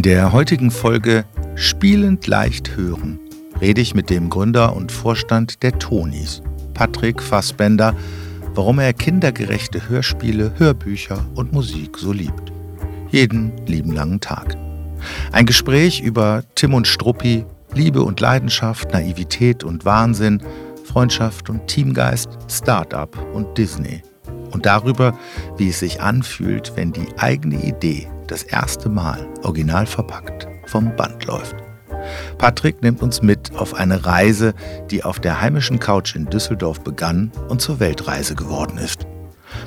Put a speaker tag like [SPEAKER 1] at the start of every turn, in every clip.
[SPEAKER 1] In der heutigen Folge Spielend leicht hören rede ich mit dem Gründer und Vorstand der Tonis, Patrick Fassbender, warum er kindergerechte Hörspiele, Hörbücher und Musik so liebt. Jeden lieben langen Tag. Ein Gespräch über Tim und Struppi, Liebe und Leidenschaft, Naivität und Wahnsinn, Freundschaft und Teamgeist, Start-up und Disney. Und darüber, wie es sich anfühlt, wenn die eigene Idee das erste Mal original verpackt vom Band läuft. Patrick nimmt uns mit auf eine Reise, die auf der heimischen Couch in Düsseldorf begann und zur Weltreise geworden ist.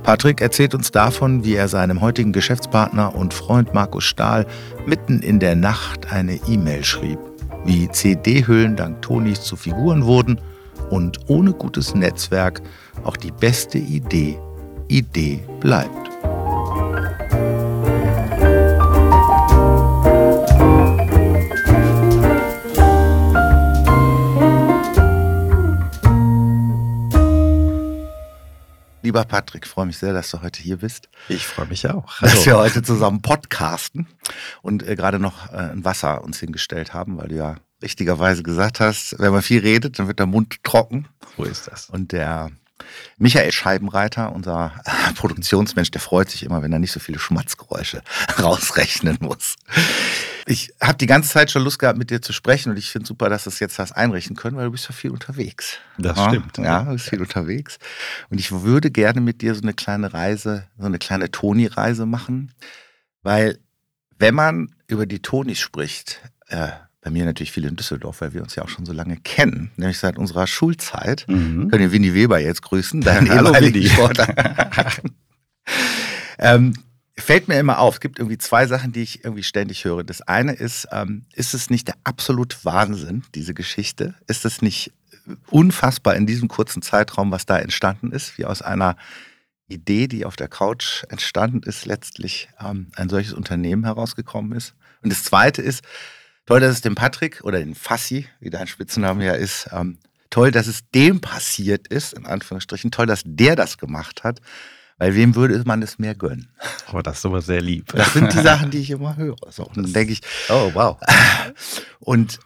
[SPEAKER 1] Patrick erzählt uns davon, wie er seinem heutigen Geschäftspartner und Freund Markus Stahl mitten in der Nacht eine E-Mail schrieb, wie CD-Hüllen dank Tonis zu Figuren wurden und ohne gutes Netzwerk auch die beste Idee Idee bleibt. Lieber Patrick, freue mich sehr, dass du heute hier bist.
[SPEAKER 2] Ich freue mich auch.
[SPEAKER 1] Hallo. Dass wir heute zusammen podcasten und äh, gerade noch äh, ein Wasser uns hingestellt haben, weil du ja richtigerweise gesagt hast, wenn man viel redet, dann wird der Mund trocken.
[SPEAKER 2] So ist das.
[SPEAKER 1] Und der Michael Scheibenreiter, unser Produktionsmensch, der freut sich immer, wenn er nicht so viele Schmatzgeräusche rausrechnen muss. Ich habe die ganze Zeit schon Lust gehabt, mit dir zu sprechen und ich finde super, dass du es jetzt hast einrichten können, weil du bist ja viel unterwegs.
[SPEAKER 2] Das ja? stimmt.
[SPEAKER 1] Ja, du bist viel unterwegs. Und ich würde gerne mit dir so eine kleine Reise, so eine kleine Toni-Reise machen, weil wenn man über die Tonis spricht, äh, bei mir natürlich viel in Düsseldorf, weil wir uns ja auch schon so lange kennen, nämlich seit unserer Schulzeit. Mhm. Können wir Winnie Weber jetzt grüßen, deinen ehemaligen Sportler. ähm, fällt mir immer auf, es gibt irgendwie zwei Sachen, die ich irgendwie ständig höre. Das eine ist, ähm, ist es nicht der absolute Wahnsinn, diese Geschichte? Ist es nicht unfassbar in diesem kurzen Zeitraum, was da entstanden ist, wie aus einer Idee, die auf der Couch entstanden ist, letztlich ähm, ein solches Unternehmen herausgekommen ist? Und das zweite ist, toll, dass es dem Patrick oder den Fassi, wie dein Spitzname ja ist, ähm, toll, dass es dem passiert ist, in Anführungsstrichen, toll, dass der das gemacht hat. Weil wem würde man es mehr gönnen?
[SPEAKER 2] Oh, das ist aber sehr lieb.
[SPEAKER 1] Das sind die Sachen, die ich immer höre. So, und dann denke ich, oh wow. Und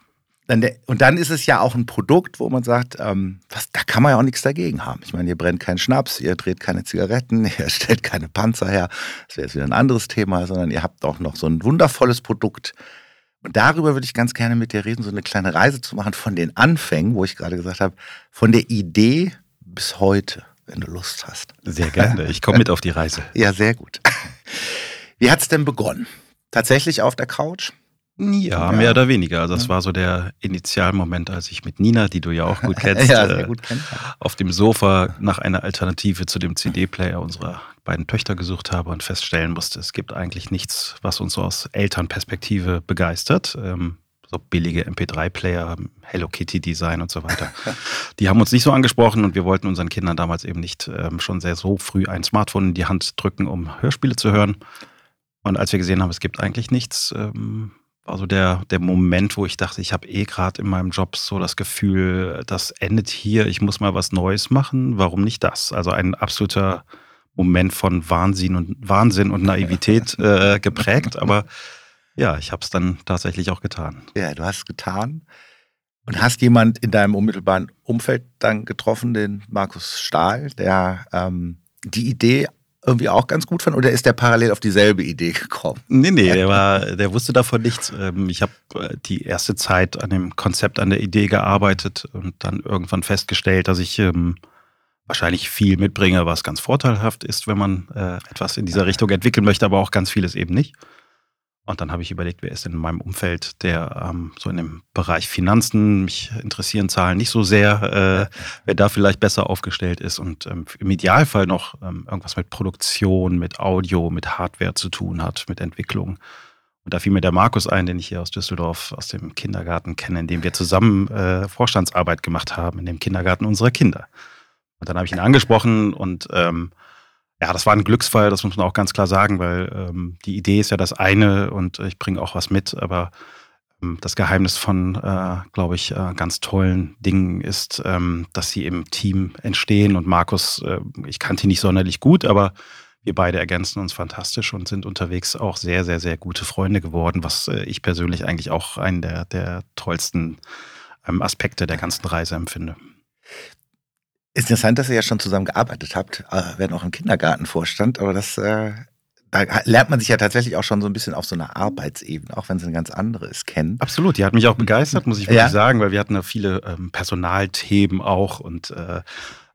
[SPEAKER 1] dann, und dann ist es ja auch ein Produkt, wo man sagt, ähm, was, da kann man ja auch nichts dagegen haben. Ich meine, ihr brennt keinen Schnaps, ihr dreht keine Zigaretten, ihr stellt keine Panzer her. Das wäre jetzt wieder ein anderes Thema, sondern ihr habt auch noch so ein wundervolles Produkt. Und darüber würde ich ganz gerne mit dir reden, so eine kleine Reise zu machen von den Anfängen, wo ich gerade gesagt habe, von der Idee bis heute wenn du Lust hast.
[SPEAKER 2] Sehr gerne. Ich komme mit auf die Reise.
[SPEAKER 1] Ja, sehr gut. Wie hat es denn begonnen? Tatsächlich auf der Couch?
[SPEAKER 2] Ja, mehr oder weniger. Also das war so der Initialmoment, als ich mit Nina, die du ja auch gut kennst, ja, äh, gut kenn. auf dem Sofa nach einer Alternative zu dem CD-Player unserer beiden Töchter gesucht habe und feststellen musste, es gibt eigentlich nichts, was uns so aus Elternperspektive begeistert. Ähm, so billige MP3-Player, Hello Kitty-Design und so weiter. Die haben uns nicht so angesprochen und wir wollten unseren Kindern damals eben nicht ähm, schon sehr so früh ein Smartphone in die Hand drücken, um Hörspiele zu hören. Und als wir gesehen haben, es gibt eigentlich nichts, ähm, war so der, der Moment, wo ich dachte, ich habe eh gerade in meinem Job so das Gefühl, das endet hier, ich muss mal was Neues machen. Warum nicht das? Also ein absoluter Moment von Wahnsinn und Wahnsinn und Naivität äh, geprägt, aber ja, ich habe es dann tatsächlich auch getan.
[SPEAKER 1] Ja, du hast es getan. Und hast jemand in deinem unmittelbaren Umfeld dann getroffen, den Markus Stahl, der ähm, die Idee irgendwie auch ganz gut fand? Oder ist der parallel auf dieselbe Idee gekommen?
[SPEAKER 2] Nee, nee, der, war, der wusste davon nichts. Ähm, ich habe äh, die erste Zeit an dem Konzept, an der Idee gearbeitet und dann irgendwann festgestellt, dass ich ähm, wahrscheinlich viel mitbringe, was ganz vorteilhaft ist, wenn man äh, etwas in dieser Richtung entwickeln möchte, aber auch ganz vieles eben nicht. Und dann habe ich überlegt, wer ist denn in meinem Umfeld, der ähm, so in dem Bereich Finanzen, mich interessieren Zahlen nicht so sehr, äh, wer da vielleicht besser aufgestellt ist und ähm, im Idealfall noch ähm, irgendwas mit Produktion, mit Audio, mit Hardware zu tun hat, mit Entwicklung. Und da fiel mir der Markus ein, den ich hier aus Düsseldorf, aus dem Kindergarten kenne, in dem wir zusammen äh, Vorstandsarbeit gemacht haben, in dem Kindergarten unserer Kinder. Und dann habe ich ihn angesprochen und ähm, ja, das war ein Glücksfall, das muss man auch ganz klar sagen, weil ähm, die Idee ist ja das eine und ich bringe auch was mit, aber ähm, das Geheimnis von, äh, glaube ich, äh, ganz tollen Dingen ist, ähm, dass sie im Team entstehen und Markus, äh, ich kannte ihn nicht sonderlich gut, aber wir beide ergänzen uns fantastisch und sind unterwegs auch sehr, sehr, sehr gute Freunde geworden, was äh, ich persönlich eigentlich auch einen der, der tollsten ähm, Aspekte der ganzen Reise empfinde.
[SPEAKER 1] Ist interessant, dass ihr ja schon zusammen gearbeitet habt, äh, werden auch im Kindergartenvorstand, aber das äh, da lernt man sich ja tatsächlich auch schon so ein bisschen auf so einer Arbeitsebene, auch wenn es eine ganz andere ist, kennen.
[SPEAKER 2] Absolut, die hat mich auch begeistert, muss ich wirklich ja. sagen, weil wir hatten ja viele ähm, Personalthemen auch und äh,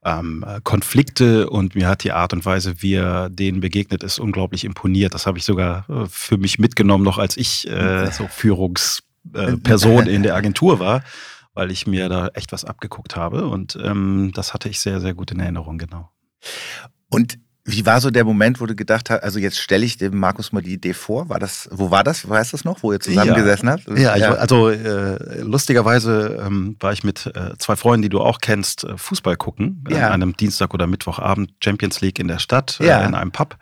[SPEAKER 2] ähm, Konflikte und mir hat die Art und Weise, wie er denen begegnet ist, unglaublich imponiert. Das habe ich sogar äh, für mich mitgenommen, noch als ich äh, so Führungsperson in der Agentur war, weil ich mir da echt was abgeguckt habe und ähm, das hatte ich sehr, sehr gut in Erinnerung, genau.
[SPEAKER 1] Und wie war so der Moment, wo du gedacht hast, also jetzt stelle ich dem Markus mal die Idee vor? War das, wo war das? Weißt du das noch, wo ihr zusammengesessen
[SPEAKER 2] ja.
[SPEAKER 1] habt?
[SPEAKER 2] Ja, ja. also äh, lustigerweise ähm, war ich mit äh, zwei Freunden, die du auch kennst, äh, Fußball gucken. Ja. An einem Dienstag oder Mittwochabend Champions League in der Stadt, äh, in einem Pub.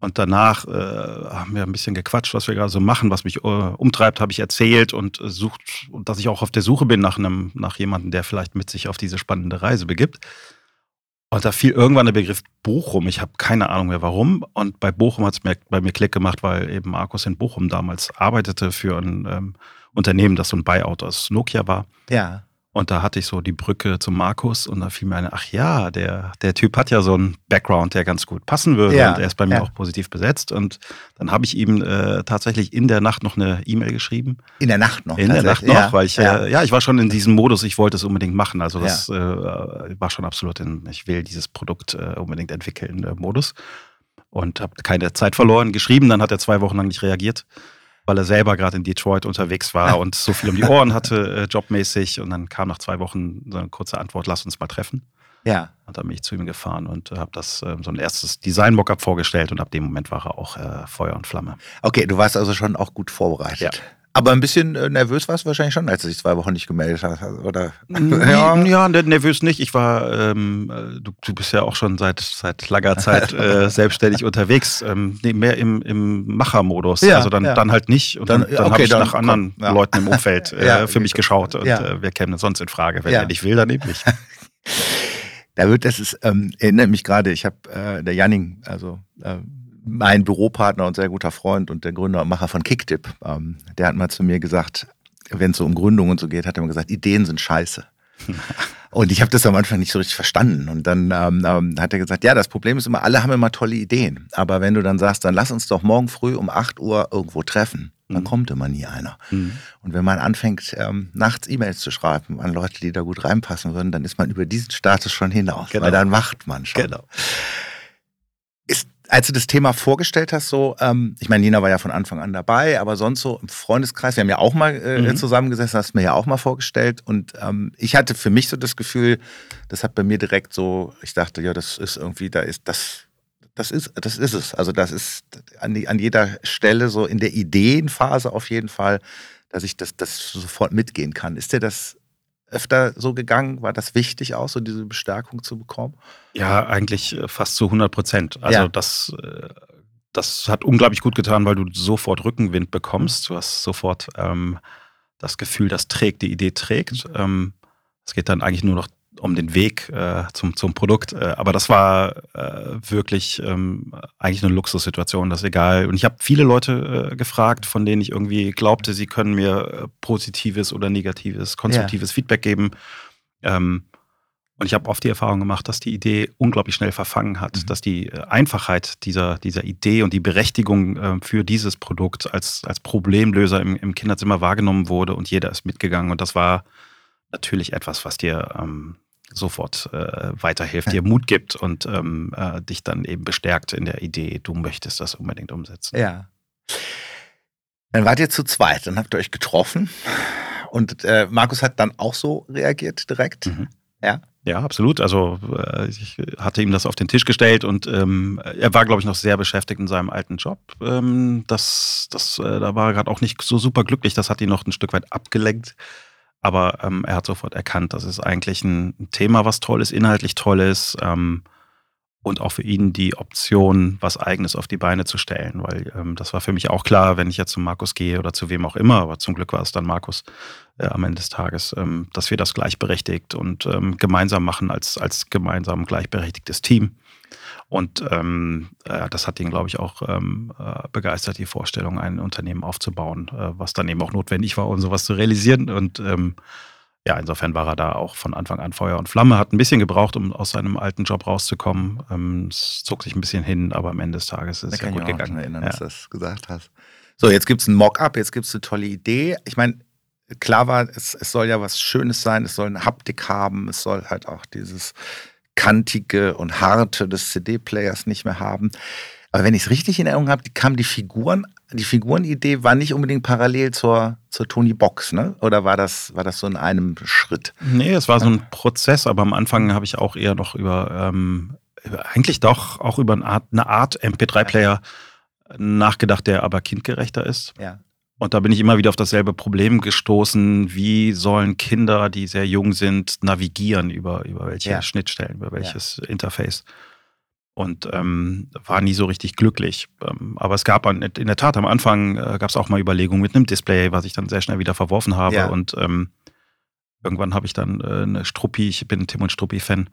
[SPEAKER 2] Und danach äh, haben wir ein bisschen gequatscht, was wir gerade so machen, was mich äh, umtreibt, habe ich erzählt und sucht, und dass ich auch auf der Suche bin nach einem, nach jemandem, der vielleicht mit sich auf diese spannende Reise begibt. Und da fiel irgendwann der Begriff Bochum. Ich habe keine Ahnung mehr warum. Und bei Bochum hat es bei mir Klick gemacht, weil eben Markus in Bochum damals arbeitete für ein ähm, Unternehmen, das so ein Buyout aus Nokia war.
[SPEAKER 1] Ja.
[SPEAKER 2] Und da hatte ich so die Brücke zum Markus und da fiel mir eine, ach ja, der, der Typ hat ja so einen Background, der ganz gut passen würde ja, und er ist bei mir ja. auch positiv besetzt. Und dann habe ich ihm äh, tatsächlich in der Nacht noch eine E-Mail geschrieben.
[SPEAKER 1] In der Nacht noch?
[SPEAKER 2] In der Nacht noch, ja, weil ich, ja. Äh, ja, ich war schon in diesem Modus, ich wollte es unbedingt machen. Also das äh, war schon absolut in, ich will dieses Produkt äh, unbedingt entwickeln, äh, Modus. Und habe keine Zeit verloren, geschrieben, dann hat er zwei Wochen lang nicht reagiert weil er selber gerade in Detroit unterwegs war und so viel um die Ohren hatte, äh, jobmäßig. Und dann kam nach zwei Wochen so eine kurze Antwort, lass uns mal treffen.
[SPEAKER 1] Ja.
[SPEAKER 2] Und dann bin ich zu ihm gefahren und habe das äh, so ein erstes Design-Mockup vorgestellt und ab dem Moment war er auch äh, Feuer und Flamme.
[SPEAKER 1] Okay, du warst also schon auch gut vorbereitet. Ja. Aber ein bisschen äh, nervös warst du wahrscheinlich schon, als du dich zwei Wochen nicht gemeldet hast, oder?
[SPEAKER 2] ja, ja ne, nervös nicht. Ich war, ähm, äh, du, du, bist ja auch schon seit, seit langer Zeit äh, selbstständig unterwegs, ähm, mehr im, im Machermodus. Ja, also dann, ja. dann halt nicht. Und dann, dann, dann okay, habe ich nach anderen komm, ja. Leuten im Umfeld äh, für mich geschaut. Und äh, wer käme denn sonst in Frage? Wenn er nicht will, dann eben nicht.
[SPEAKER 1] da wird, das ist, ähm, erinnert mich gerade, ich habe äh, der Janning, also äh, mein Büropartner und sehr guter Freund und der Gründer und Macher von Kicktip, ähm, der hat mal zu mir gesagt, wenn es so um Gründung und so geht, hat er immer gesagt, Ideen sind scheiße. und ich habe das am Anfang nicht so richtig verstanden. Und dann ähm, ähm, hat er gesagt, ja, das Problem ist immer, alle haben immer tolle Ideen. Aber wenn du dann sagst, dann lass uns doch morgen früh um 8 Uhr irgendwo treffen, dann mhm. kommt immer nie einer. Mhm. Und wenn man anfängt, ähm, nachts E-Mails zu schreiben an Leute, die da gut reinpassen würden, dann ist man über diesen Status schon hinaus. Genau. Weil dann macht man schon. Genau. Als du das Thema vorgestellt hast, so, ähm, ich meine, Nina war ja von Anfang an dabei, aber sonst so im Freundeskreis, wir haben ja auch mal äh, mhm. zusammengesessen, hast mir ja auch mal vorgestellt und ähm, ich hatte für mich so das Gefühl, das hat bei mir direkt so, ich dachte, ja, das ist irgendwie, da ist das, das ist, das ist es. Also das ist an, die, an jeder Stelle so in der Ideenphase auf jeden Fall, dass ich das, das sofort mitgehen kann. Ist dir das öfter so gegangen? War das wichtig auch, so diese Bestärkung zu bekommen?
[SPEAKER 2] Ja, eigentlich äh, fast zu 100 Prozent. Also ja. das, äh, das hat unglaublich gut getan, weil du sofort Rückenwind bekommst. Du hast sofort ähm, das Gefühl, das trägt, die Idee trägt. Ähm, es geht dann eigentlich nur noch um den Weg äh, zum, zum Produkt. Äh, aber das war äh, wirklich ähm, eigentlich eine Luxussituation, das ist egal. Und ich habe viele Leute äh, gefragt, von denen ich irgendwie glaubte, sie können mir äh, positives oder negatives, konstruktives ja. Feedback geben. Ähm, und ich habe oft die Erfahrung gemacht, dass die Idee unglaublich schnell verfangen hat, mhm. dass die Einfachheit dieser, dieser Idee und die Berechtigung für dieses Produkt als, als Problemlöser im, im Kinderzimmer wahrgenommen wurde und jeder ist mitgegangen. Und das war natürlich etwas, was dir ähm, sofort äh, weiterhilft, ja. dir Mut gibt und ähm, äh, dich dann eben bestärkt in der Idee, du möchtest das unbedingt umsetzen.
[SPEAKER 1] Ja. Dann wart ihr zu zweit, dann habt ihr euch getroffen und äh, Markus hat dann auch so reagiert direkt. Mhm. Ja.
[SPEAKER 2] Ja, absolut. Also äh, ich hatte ihm das auf den Tisch gestellt und ähm, er war, glaube ich, noch sehr beschäftigt in seinem alten Job. Ähm, das, das, äh, da war er gerade auch nicht so super glücklich. Das hat ihn noch ein Stück weit abgelenkt. Aber ähm, er hat sofort erkannt, das ist eigentlich ein Thema, was toll ist, inhaltlich toll ist. Ähm, und auch für ihn die Option, was Eigenes auf die Beine zu stellen, weil ähm, das war für mich auch klar, wenn ich jetzt zu Markus gehe oder zu wem auch immer, aber zum Glück war es dann Markus äh, am Ende des Tages, ähm, dass wir das gleichberechtigt und ähm, gemeinsam machen als, als gemeinsam gleichberechtigtes Team. Und ähm, äh, das hat ihn, glaube ich, auch ähm, äh, begeistert, die Vorstellung, ein Unternehmen aufzubauen, äh, was dann eben auch notwendig war, um sowas zu realisieren. Und ähm, ja, insofern war er da auch von Anfang an Feuer und Flamme. Hat ein bisschen gebraucht, um aus seinem alten Job rauszukommen. Ähm, es zog sich ein bisschen hin, aber am Ende des Tages ist es ja gut gegangen. Ich kann mich
[SPEAKER 1] erinnern, ja. dass du das gesagt hast. So, jetzt gibt es ein Mock-up, jetzt gibt es eine tolle Idee. Ich meine, klar war, es, es soll ja was Schönes sein, es soll eine Haptik haben, es soll halt auch dieses kantige und harte des CD-Players nicht mehr haben. Aber wenn ich es richtig in Erinnerung habe, kam die Figuren, die Figurenidee war nicht unbedingt parallel zur, zur Tony Box, ne? Oder war das, war das so in einem Schritt?
[SPEAKER 2] Nee, es war so ein Prozess, aber am Anfang habe ich auch eher noch über, ähm, eigentlich doch auch über eine Art, eine Art MP3-Player nachgedacht, der aber kindgerechter ist.
[SPEAKER 1] Ja.
[SPEAKER 2] Und da bin ich immer wieder auf dasselbe Problem gestoßen. Wie sollen Kinder, die sehr jung sind, navigieren über, über welche ja. Schnittstellen, über welches ja. Interface? und ähm, war nie so richtig glücklich. Ähm, aber es gab in der Tat am Anfang äh, gab es auch mal Überlegungen mit einem Display, was ich dann sehr schnell wieder verworfen habe. Ja. Und ähm, irgendwann habe ich dann äh, eine Struppi, ich bin Tim und Struppi-Fan,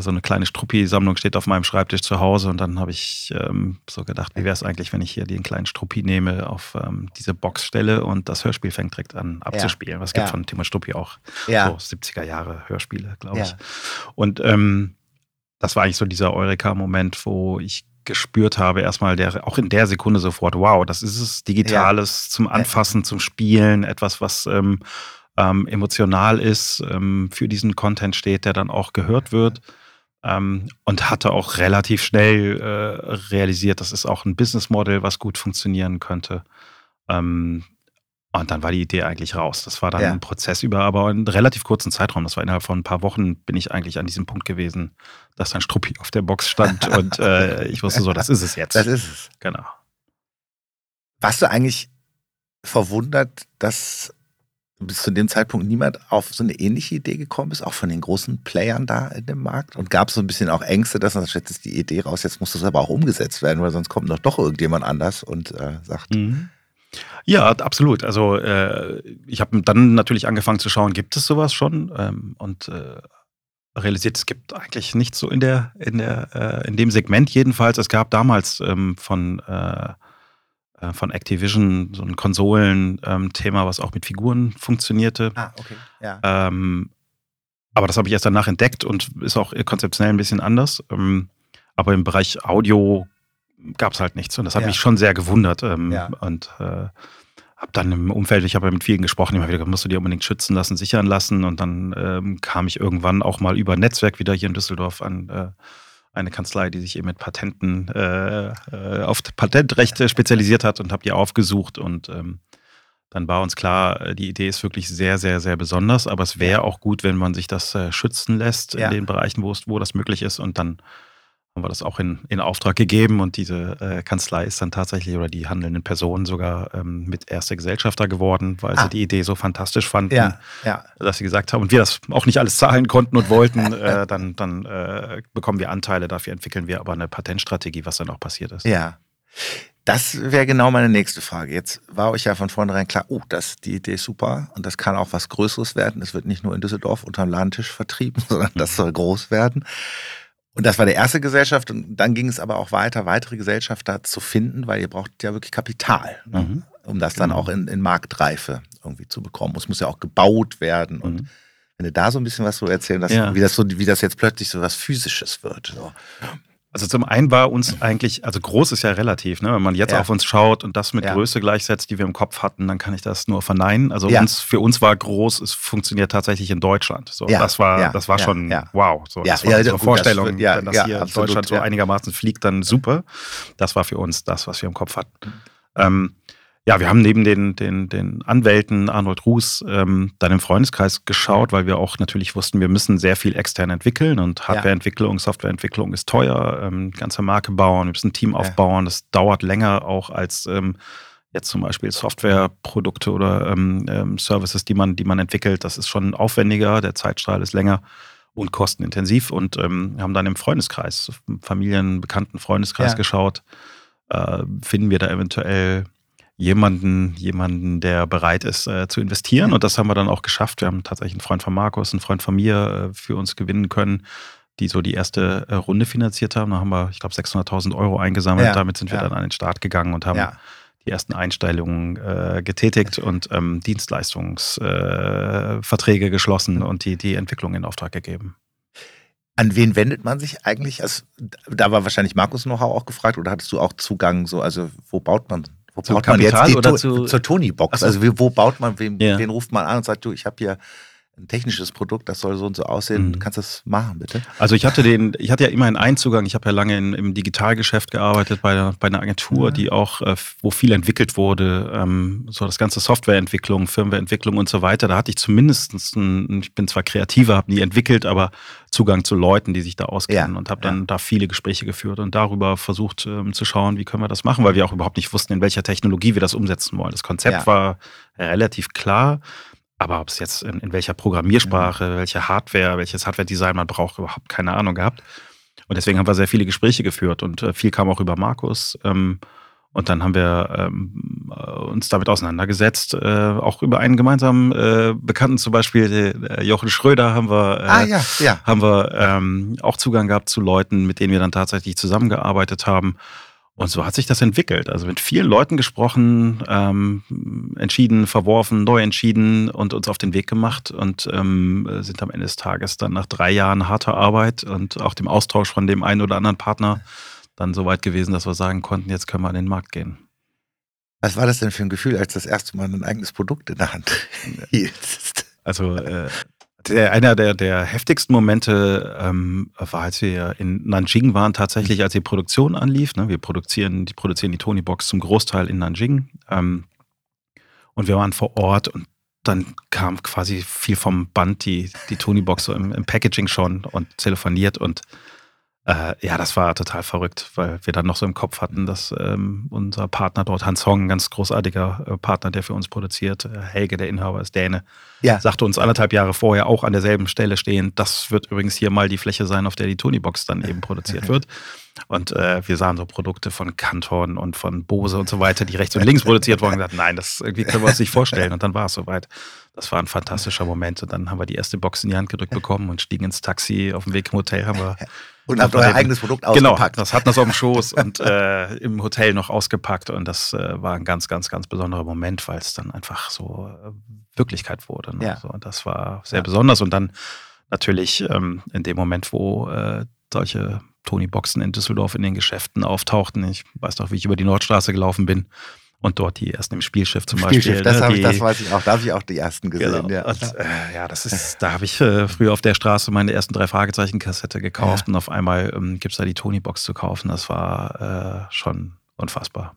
[SPEAKER 2] so eine kleine Struppi-Sammlung steht auf meinem Schreibtisch zu Hause und dann habe ich ähm, so gedacht, wie wäre es eigentlich, wenn ich hier den kleinen Struppi nehme, auf ähm, diese Box stelle und das Hörspiel fängt direkt an abzuspielen. Ja. Was gibt ja. von Tim und Struppi auch ja. so 70er Jahre Hörspiele, glaube ich. Und ähm, das war eigentlich so dieser Eureka-Moment, wo ich gespürt habe, erstmal der, auch in der Sekunde sofort, wow, das ist es, Digitales zum Anfassen, zum Spielen, etwas, was ähm, emotional ist, ähm, für diesen Content steht, der dann auch gehört wird. Ähm, und hatte auch relativ schnell äh, realisiert, das ist auch ein Business Model, was gut funktionieren könnte. Ähm, und dann war die Idee eigentlich raus. Das war dann ja. ein Prozess über aber einen relativ kurzen Zeitraum. Das war innerhalb von ein paar Wochen bin ich eigentlich an diesem Punkt gewesen, dass dann Struppi auf der Box stand und äh, ich wusste so, das ist es jetzt.
[SPEAKER 1] Das ist es.
[SPEAKER 2] Genau.
[SPEAKER 1] Warst du eigentlich verwundert, dass bis zu dem Zeitpunkt niemand auf so eine ähnliche Idee gekommen ist, auch von den großen Playern da in dem Markt? Und gab es so ein bisschen auch Ängste, dass man jetzt ist die Idee raus, jetzt muss das aber auch umgesetzt werden, weil sonst kommt noch doch irgendjemand anders und äh, sagt. Mhm.
[SPEAKER 2] Ja, absolut. Also äh, ich habe dann natürlich angefangen zu schauen, gibt es sowas schon? Ähm, und äh, realisiert, es gibt eigentlich nichts so in der, in der, äh, in dem Segment jedenfalls. Es gab damals ähm, von, äh, von Activision so ein Konsolen-Thema, ähm, was auch mit Figuren funktionierte.
[SPEAKER 1] Ah, okay. Ja.
[SPEAKER 2] Ähm, aber das habe ich erst danach entdeckt und ist auch konzeptionell ein bisschen anders. Ähm, aber im Bereich Audio gab es halt nichts. Und das hat ja. mich schon sehr gewundert. Ähm, ja. Und äh, habe dann im Umfeld, ich habe ja mit vielen gesprochen, immer wieder, musst du dir unbedingt schützen lassen, sichern lassen. Und dann ähm, kam ich irgendwann auch mal über Netzwerk wieder hier in Düsseldorf an äh, eine Kanzlei, die sich eben mit Patenten äh, äh auf Patentrecht spezialisiert hat und habe die aufgesucht und ähm, dann war uns klar, äh, die Idee ist wirklich sehr, sehr, sehr besonders, aber es wäre auch gut, wenn man sich das äh, schützen lässt ja. in den Bereichen, wo, es, wo das möglich ist und dann haben wir das auch in, in Auftrag gegeben und diese äh, Kanzlei ist dann tatsächlich oder die handelnden Personen sogar ähm, mit erster Gesellschafter geworden, weil ah. sie die Idee so fantastisch fanden,
[SPEAKER 1] ja, ja.
[SPEAKER 2] dass sie gesagt haben, und wir das auch nicht alles zahlen konnten und wollten, äh, dann, dann äh, bekommen wir Anteile, dafür entwickeln wir aber eine Patentstrategie, was dann auch passiert ist.
[SPEAKER 1] Ja. Das wäre genau meine nächste Frage. Jetzt war euch ja von vornherein klar, oh, das, die Idee ist super und das kann auch was Größeres werden. Es wird nicht nur in Düsseldorf unterm Ladentisch vertrieben, sondern das soll groß werden. Und das war die erste Gesellschaft und dann ging es aber auch weiter, weitere Gesellschafter zu finden, weil ihr braucht ja wirklich Kapital, ne? mhm. um das dann genau. auch in, in, Marktreife irgendwie zu bekommen. Es muss ja auch gebaut werden und mhm. wenn du da so ein bisschen was so erzählen, dass, ja. wie, das so, wie das jetzt plötzlich so was Physisches wird. So.
[SPEAKER 2] Also zum einen war uns eigentlich, also groß ist ja relativ, ne? wenn man jetzt ja. auf uns schaut und das mit ja. Größe gleichsetzt, die wir im Kopf hatten, dann kann ich das nur verneinen. Also ja. uns, für uns war groß, es funktioniert tatsächlich in Deutschland. So, Das war, das war schon wow. So, das war unsere Vorstellung, wird, wenn das hier absolut, in Deutschland so einigermaßen fliegt, dann super. Das war für uns das, was wir im Kopf hatten. Ähm, ja, wir haben neben den, den, den Anwälten Arnold Ruß ähm, dann im Freundeskreis geschaut, weil wir auch natürlich wussten, wir müssen sehr viel extern entwickeln und Hardwareentwicklung, Softwareentwicklung ist teuer, ähm, ganze Marke bauen, wir müssen ein Team aufbauen, das dauert länger auch als ähm, jetzt zum Beispiel Softwareprodukte oder ähm, ähm, Services, die man, die man entwickelt. Das ist schon aufwendiger, der Zeitstrahl ist länger. und kostenintensiv und ähm, haben dann im Freundeskreis, Familienbekannten Freundeskreis ja. geschaut, äh, finden wir da eventuell jemanden, jemanden, der bereit ist äh, zu investieren. Und das haben wir dann auch geschafft. Wir haben tatsächlich einen Freund von Markus, einen Freund von mir äh, für uns gewinnen können, die so die erste äh, Runde finanziert haben. Da haben wir, ich glaube, 600.000 Euro eingesammelt. Ja, Damit sind wir ja. dann an den Start gegangen und haben ja. die ersten Einstellungen äh, getätigt und ähm, Dienstleistungsverträge geschlossen mhm. und die, die Entwicklung in Auftrag gegeben.
[SPEAKER 1] An wen wendet man sich eigentlich? Also, da war wahrscheinlich Markus noch auch gefragt oder hattest du auch Zugang so, also wo baut man wo baut man jetzt die oder zu, zur Tony-Box? Also wo baut man, wen, ja. wen ruft man an und sagt, du, ich habe hier ein technisches Produkt, das soll so und so aussehen. Mhm. Kannst du das machen, bitte?
[SPEAKER 2] Also ich hatte den, ich hatte ja immerhin einen Zugang. Ich habe ja lange in, im Digitalgeschäft gearbeitet bei, der, bei einer Agentur, mhm. die auch, äh, wo viel entwickelt wurde, ähm, so das ganze Softwareentwicklung, Firmwareentwicklung und so weiter. Da hatte ich zumindest, ein, ich bin zwar kreativer, habe nie entwickelt, aber Zugang zu Leuten, die sich da auskennen ja. und habe dann ja. da viele Gespräche geführt und darüber versucht ähm, zu schauen, wie können wir das machen, weil wir auch überhaupt nicht wussten, in welcher Technologie wir das umsetzen wollen. Das Konzept ja. war relativ klar. Aber ob es jetzt in, in welcher Programmiersprache, ja. welche Hardware, welches Hardware-Design man braucht, überhaupt keine Ahnung gehabt. Und deswegen haben wir sehr viele Gespräche geführt und äh, viel kam auch über Markus. Ähm, und dann haben wir ähm, äh, uns damit auseinandergesetzt, äh, auch über einen gemeinsamen äh, Bekannten, zum Beispiel äh, Jochen Schröder, haben wir, äh, ah, ja, ja. haben wir ähm, auch Zugang gehabt zu Leuten, mit denen wir dann tatsächlich zusammengearbeitet haben. Und so hat sich das entwickelt. Also mit vielen Leuten gesprochen, ähm, entschieden, verworfen, neu entschieden und uns auf den Weg gemacht und ähm, sind am Ende des Tages dann nach drei Jahren harter Arbeit und auch dem Austausch von dem einen oder anderen Partner dann so weit gewesen, dass wir sagen konnten, jetzt können wir an den Markt gehen.
[SPEAKER 1] Was war das denn für ein Gefühl, als das erste Mal ein eigenes Produkt in der Hand hielt?
[SPEAKER 2] Also äh, der, einer der, der heftigsten Momente ähm, war, als wir in Nanjing waren, tatsächlich, als die Produktion anlief. Ne? Wir produzieren die, produzieren die Tony Box zum Großteil in Nanjing. Ähm, und wir waren vor Ort und dann kam quasi viel vom Band die, die Tony Box so im, im Packaging schon und telefoniert und äh, ja, das war total verrückt, weil wir dann noch so im Kopf hatten, dass ähm, unser Partner dort, Hans Hong, ein ganz großartiger äh, Partner, der für uns produziert, äh, Helge, der Inhaber, ist Däne, ja. sagte uns anderthalb Jahre vorher auch an derselben Stelle stehen, das wird übrigens hier mal die Fläche sein, auf der die Tony-Box dann eben produziert wird. Und äh, wir sahen so Produkte von Canton und von Bose und so weiter, die rechts und links produziert wurden und gesagt, nein, das irgendwie können wir uns nicht vorstellen. Und dann war es soweit. Das war ein fantastischer Moment. Und dann haben wir die erste Box in die Hand gedrückt bekommen und stiegen ins Taxi. Auf dem Weg im Hotel haben wir
[SPEAKER 1] und habt euer eigenes Produkt
[SPEAKER 2] genau, ausgepackt. Genau, das hatten wir auf dem Schoß und äh, im Hotel noch ausgepackt. Und das äh, war ein ganz, ganz, ganz besonderer Moment, weil es dann einfach so äh, Wirklichkeit wurde. Ne? Ja. So, und das war sehr ja. besonders. Und dann natürlich ähm, in dem Moment, wo äh, solche Tony-Boxen in Düsseldorf in den Geschäften auftauchten. Ich weiß noch, wie ich über die Nordstraße gelaufen bin und dort die ersten im Spielschiff zum Spielschiff,
[SPEAKER 1] Beispiel. Das,
[SPEAKER 2] ne,
[SPEAKER 1] ich, das weiß ich auch, da habe ich auch die ersten gesehen. Genau. Ja.
[SPEAKER 2] Und, äh, ja, das ist, da habe ich äh, früher auf der Straße meine ersten drei Fragezeichen-Kassette gekauft ja. und auf einmal ähm, gibt es da die Tony-Box zu kaufen. Das war äh, schon unfassbar.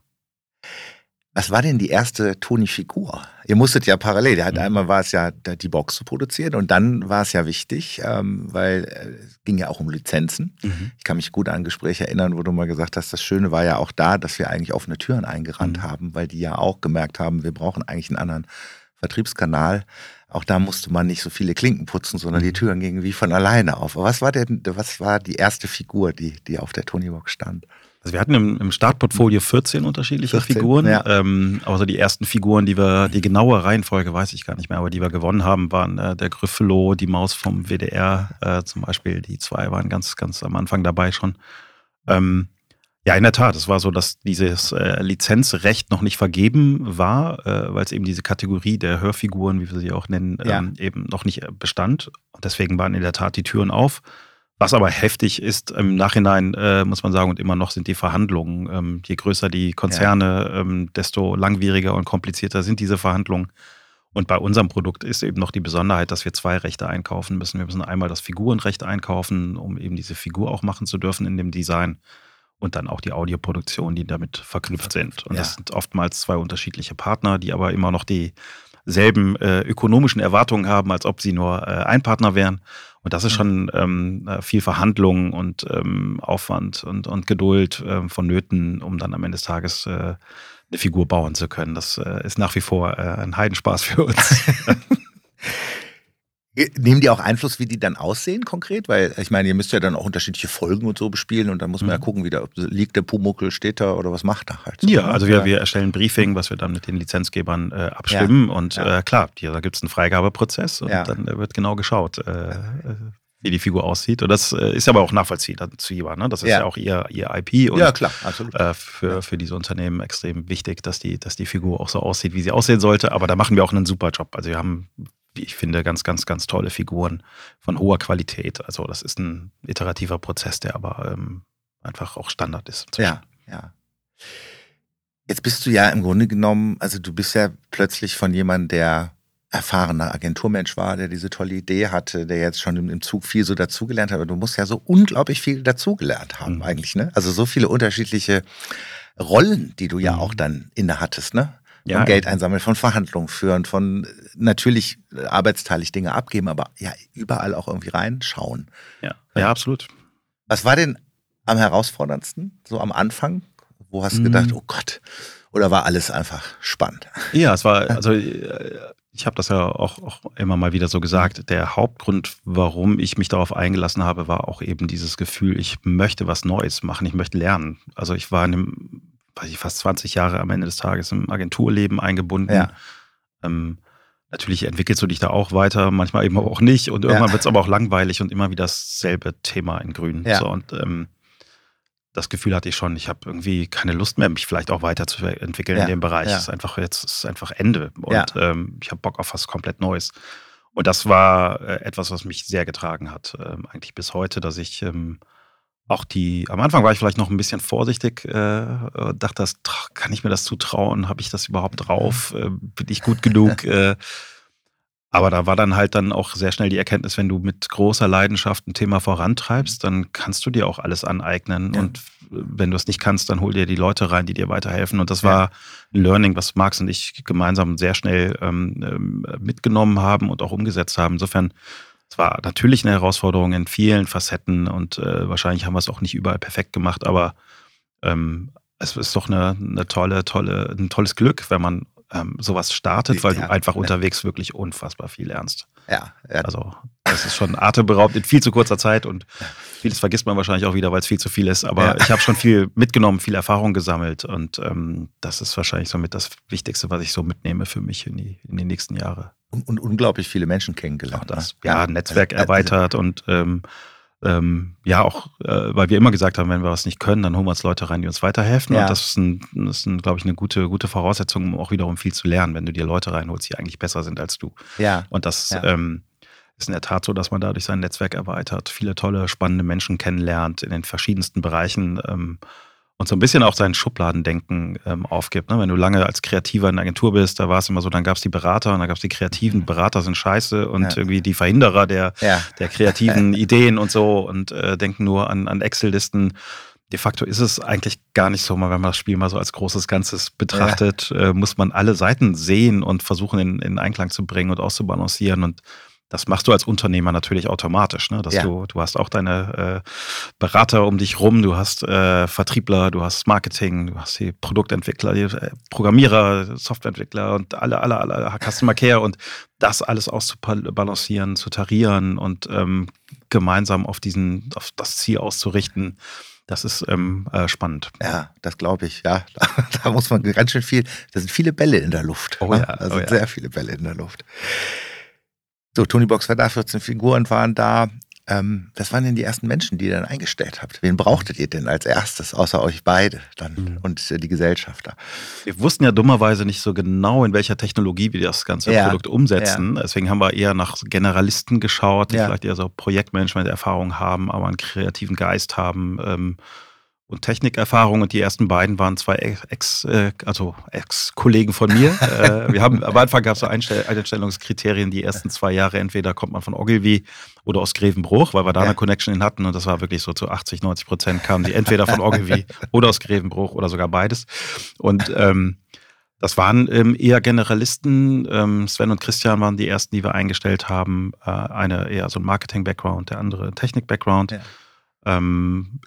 [SPEAKER 1] Was war denn die erste Toni-Figur? Ihr musstet ja parallel, mhm. einmal war es ja die Box zu produzieren und dann war es ja wichtig, ähm, weil äh, es ging ja auch um Lizenzen. Mhm. Ich kann mich gut an Gespräche erinnern, wo du mal gesagt hast, das Schöne war ja auch da, dass wir eigentlich offene Türen eingerannt mhm. haben, weil die ja auch gemerkt haben, wir brauchen eigentlich einen anderen Vertriebskanal. Auch da musste man nicht so viele Klinken putzen, sondern die mhm. Türen gingen wie von alleine auf. Aber was war denn, was war die erste Figur, die, die auf der Tony-Box stand?
[SPEAKER 2] Also wir hatten im, im Startportfolio 14 unterschiedliche 14, Figuren. Ja. Ähm, also die ersten Figuren, die wir, die genaue Reihenfolge weiß ich gar nicht mehr, aber die wir gewonnen haben, waren äh, der Gryffalo, die Maus vom WDR äh, zum Beispiel. Die zwei waren ganz, ganz am Anfang dabei schon. Ähm, ja, in der Tat. Es war so, dass dieses äh, Lizenzrecht noch nicht vergeben war, äh, weil es eben diese Kategorie der Hörfiguren, wie wir sie auch nennen, ja. ähm, eben noch nicht bestand. Und deswegen waren in der Tat die Türen auf. Was aber heftig ist, im Nachhinein äh, muss man sagen, und immer noch sind die Verhandlungen. Ähm, je größer die Konzerne, ja. ähm, desto langwieriger und komplizierter sind diese Verhandlungen. Und bei unserem Produkt ist eben noch die Besonderheit, dass wir zwei Rechte einkaufen müssen. Wir müssen einmal das Figurenrecht einkaufen, um eben diese Figur auch machen zu dürfen in dem Design. Und dann auch die Audioproduktion, die damit verknüpft sind. Und ja. das sind oftmals zwei unterschiedliche Partner, die aber immer noch dieselben äh, ökonomischen Erwartungen haben, als ob sie nur äh, ein Partner wären. Und das ist mhm. schon ähm, äh, viel Verhandlung und ähm, Aufwand und, und Geduld äh, vonnöten, um dann am Ende des Tages äh, eine Figur bauen zu können. Das äh, ist nach wie vor äh, ein Heidenspaß für uns.
[SPEAKER 1] Nehmen die auch Einfluss, wie die dann aussehen konkret? Weil ich meine, ihr müsst ja dann auch unterschiedliche Folgen und so bespielen und dann muss man ja mhm. gucken, wie da liegt der Pumuckel, steht da oder was macht er halt.
[SPEAKER 2] So, ja, also wir, wir erstellen ein Briefing, was wir dann mit den Lizenzgebern äh, abstimmen ja. und ja. Äh, klar, hier, da gibt es einen Freigabeprozess und ja. dann wird genau geschaut, äh, äh, wie die Figur aussieht. Und das äh, ist aber auch nachvollziehbar. Ne? Das ist ja, auch ihr, ihr IP und
[SPEAKER 1] ja, klar, absolut.
[SPEAKER 2] Äh, für, für diese Unternehmen extrem wichtig, dass die, dass die Figur auch so aussieht, wie sie aussehen sollte. Aber da machen wir auch einen super Job. Also wir haben wie ich finde, ganz, ganz, ganz tolle Figuren von hoher Qualität. Also das ist ein iterativer Prozess, der aber ähm, einfach auch Standard ist.
[SPEAKER 1] Inzwischen. Ja, ja. Jetzt bist du ja im Grunde genommen, also du bist ja plötzlich von jemandem, der erfahrener Agenturmensch war, der diese tolle Idee hatte, der jetzt schon im Zug viel so dazugelernt hat. Aber du musst ja so unglaublich viel dazugelernt haben mhm. eigentlich, ne? Also so viele unterschiedliche Rollen, die du ja mhm. auch dann inne hattest, ne? Ja, von Geld einsammeln, von Verhandlungen führen, von natürlich arbeitsteilig Dinge abgeben, aber ja, überall auch irgendwie reinschauen.
[SPEAKER 2] Ja, ja absolut.
[SPEAKER 1] Was war denn am herausforderndsten, so am Anfang? Wo hast du gedacht, oh Gott, oder war alles einfach spannend?
[SPEAKER 2] Ja, es war, also äh, ich habe das ja auch, auch, immer mal wieder so gesagt. Der Hauptgrund, warum ich mich darauf eingelassen habe, war auch eben dieses Gefühl, ich möchte was Neues machen, ich möchte lernen. Also ich war in einem weiß ich, fast 20 Jahre am Ende des Tages im Agenturleben eingebunden. Ja. Ähm, natürlich entwickelst du dich da auch weiter, manchmal eben auch nicht. Und irgendwann ja. wird es aber auch langweilig und immer wieder dasselbe Thema in Grün. Ja. So, und ähm, das Gefühl hatte ich schon, ich habe irgendwie keine Lust mehr, mich vielleicht auch weiterzuentwickeln ja. in dem Bereich. Es ist einfach jetzt ist einfach Ende. Und ähm, ich habe Bock auf was komplett Neues. Und das war äh, etwas, was mich sehr getragen hat, ähm, eigentlich bis heute, dass ich ähm, auch die, am Anfang war ich vielleicht noch ein bisschen vorsichtig, äh, dachte, das, kann ich mir das zutrauen? Habe ich das überhaupt drauf? Äh, bin ich gut genug? äh, aber da war dann halt dann auch sehr schnell die Erkenntnis, wenn du mit großer Leidenschaft ein Thema vorantreibst, dann kannst du dir auch alles aneignen. Ja. Und wenn du es nicht kannst, dann hol dir die Leute rein, die dir weiterhelfen. Und das ja. war ein Learning, was Max und ich gemeinsam sehr schnell ähm, ähm mitgenommen haben und auch umgesetzt haben. Insofern es war natürlich eine Herausforderung in vielen Facetten und äh, wahrscheinlich haben wir es auch nicht überall perfekt gemacht, aber ähm, es ist doch eine, eine, tolle, tolle, ein tolles Glück, wenn man ähm, sowas startet, weil ja, du einfach ja. unterwegs wirklich unfassbar viel lernst.
[SPEAKER 1] Ja, ja.
[SPEAKER 2] Also das ist schon atemberaubend in viel zu kurzer Zeit und vieles vergisst man wahrscheinlich auch wieder, weil es viel zu viel ist. Aber ja. ich habe schon viel mitgenommen, viel Erfahrung gesammelt und ähm, das ist wahrscheinlich somit das Wichtigste, was ich so mitnehme für mich in die, in die nächsten Jahre.
[SPEAKER 1] Und, und unglaublich viele Menschen kennengelernt.
[SPEAKER 2] Das, ne? ja, Netzwerk also, erweitert und ähm, ähm, ja, auch, äh, weil wir immer gesagt haben, wenn wir was nicht können, dann holen wir uns Leute rein, die uns weiterhelfen. Ja. Und das ist, ein, das ist glaube ich, eine gute, gute Voraussetzung, um auch wiederum viel zu lernen, wenn du dir Leute reinholst, die eigentlich besser sind als du.
[SPEAKER 1] Ja.
[SPEAKER 2] Und das
[SPEAKER 1] ja.
[SPEAKER 2] ähm, ist in der Tat so, dass man dadurch sein Netzwerk erweitert, viele tolle, spannende Menschen kennenlernt in den verschiedensten Bereichen. Ähm, und so ein bisschen auch sein Schubladendenken ähm, aufgibt. Ne? Wenn du lange als Kreativer in der Agentur bist, da war es immer so, dann gab es die Berater und dann gab es die Kreativen. Berater sind scheiße und ja. irgendwie die Verhinderer der, ja. der kreativen Ideen und so und äh, denken nur an, an Excel-Listen. De facto ist es eigentlich gar nicht so, wenn man das Spiel mal so als großes Ganzes betrachtet, ja. äh, muss man alle Seiten sehen und versuchen in, in Einklang zu bringen und auszubalancieren und das machst du als Unternehmer natürlich automatisch, ne? Dass ja. du, du hast auch deine äh, Berater um dich rum, du hast äh, Vertriebler, du hast Marketing, du hast die Produktentwickler, die äh, Programmierer, Softwareentwickler und alle, alle, alle Customer Care und das alles auszubalancieren, zu tarieren und ähm, gemeinsam auf diesen, auf das Ziel auszurichten. Das ist ähm, äh, spannend.
[SPEAKER 1] Ja, das glaube ich. Ja, da, da, muss man ganz schön viel. Da sind viele Bälle in der Luft.
[SPEAKER 2] Oh ja,
[SPEAKER 1] da sind
[SPEAKER 2] oh ja.
[SPEAKER 1] sehr viele Bälle in der Luft. So, Tony Box war da, 14 Figuren waren da. Ähm, was waren denn die ersten Menschen, die ihr dann eingestellt habt? Wen brauchtet ihr denn als erstes, außer euch beide dann mhm. und äh, die Gesellschafter?
[SPEAKER 2] Wir wussten ja dummerweise nicht so genau, in welcher Technologie wir das ganze ja. Produkt umsetzen. Ja. Deswegen haben wir eher nach Generalisten geschaut, die ja. vielleicht eher so Projektmanagement-Erfahrung haben, aber einen kreativen Geist haben. Ähm, und Technikerfahrung und die ersten beiden waren zwei Ex, äh, also Ex-Kollegen von mir. äh, wir haben am Anfang gab es so Einstell Einstellungskriterien, die ersten zwei Jahre entweder kommt man von Ogilvy oder aus Grevenbruch, weil wir da ja. eine Connection hin hatten und das war wirklich so zu 80, 90 Prozent kamen die entweder von Ogilvy oder aus Grevenbruch oder sogar beides. Und ähm, das waren ähm, eher Generalisten. Ähm, Sven und Christian waren die ersten, die wir eingestellt haben. Äh, eine eher so ein Marketing-Background, der andere Technik-Background. Ja. Ähm,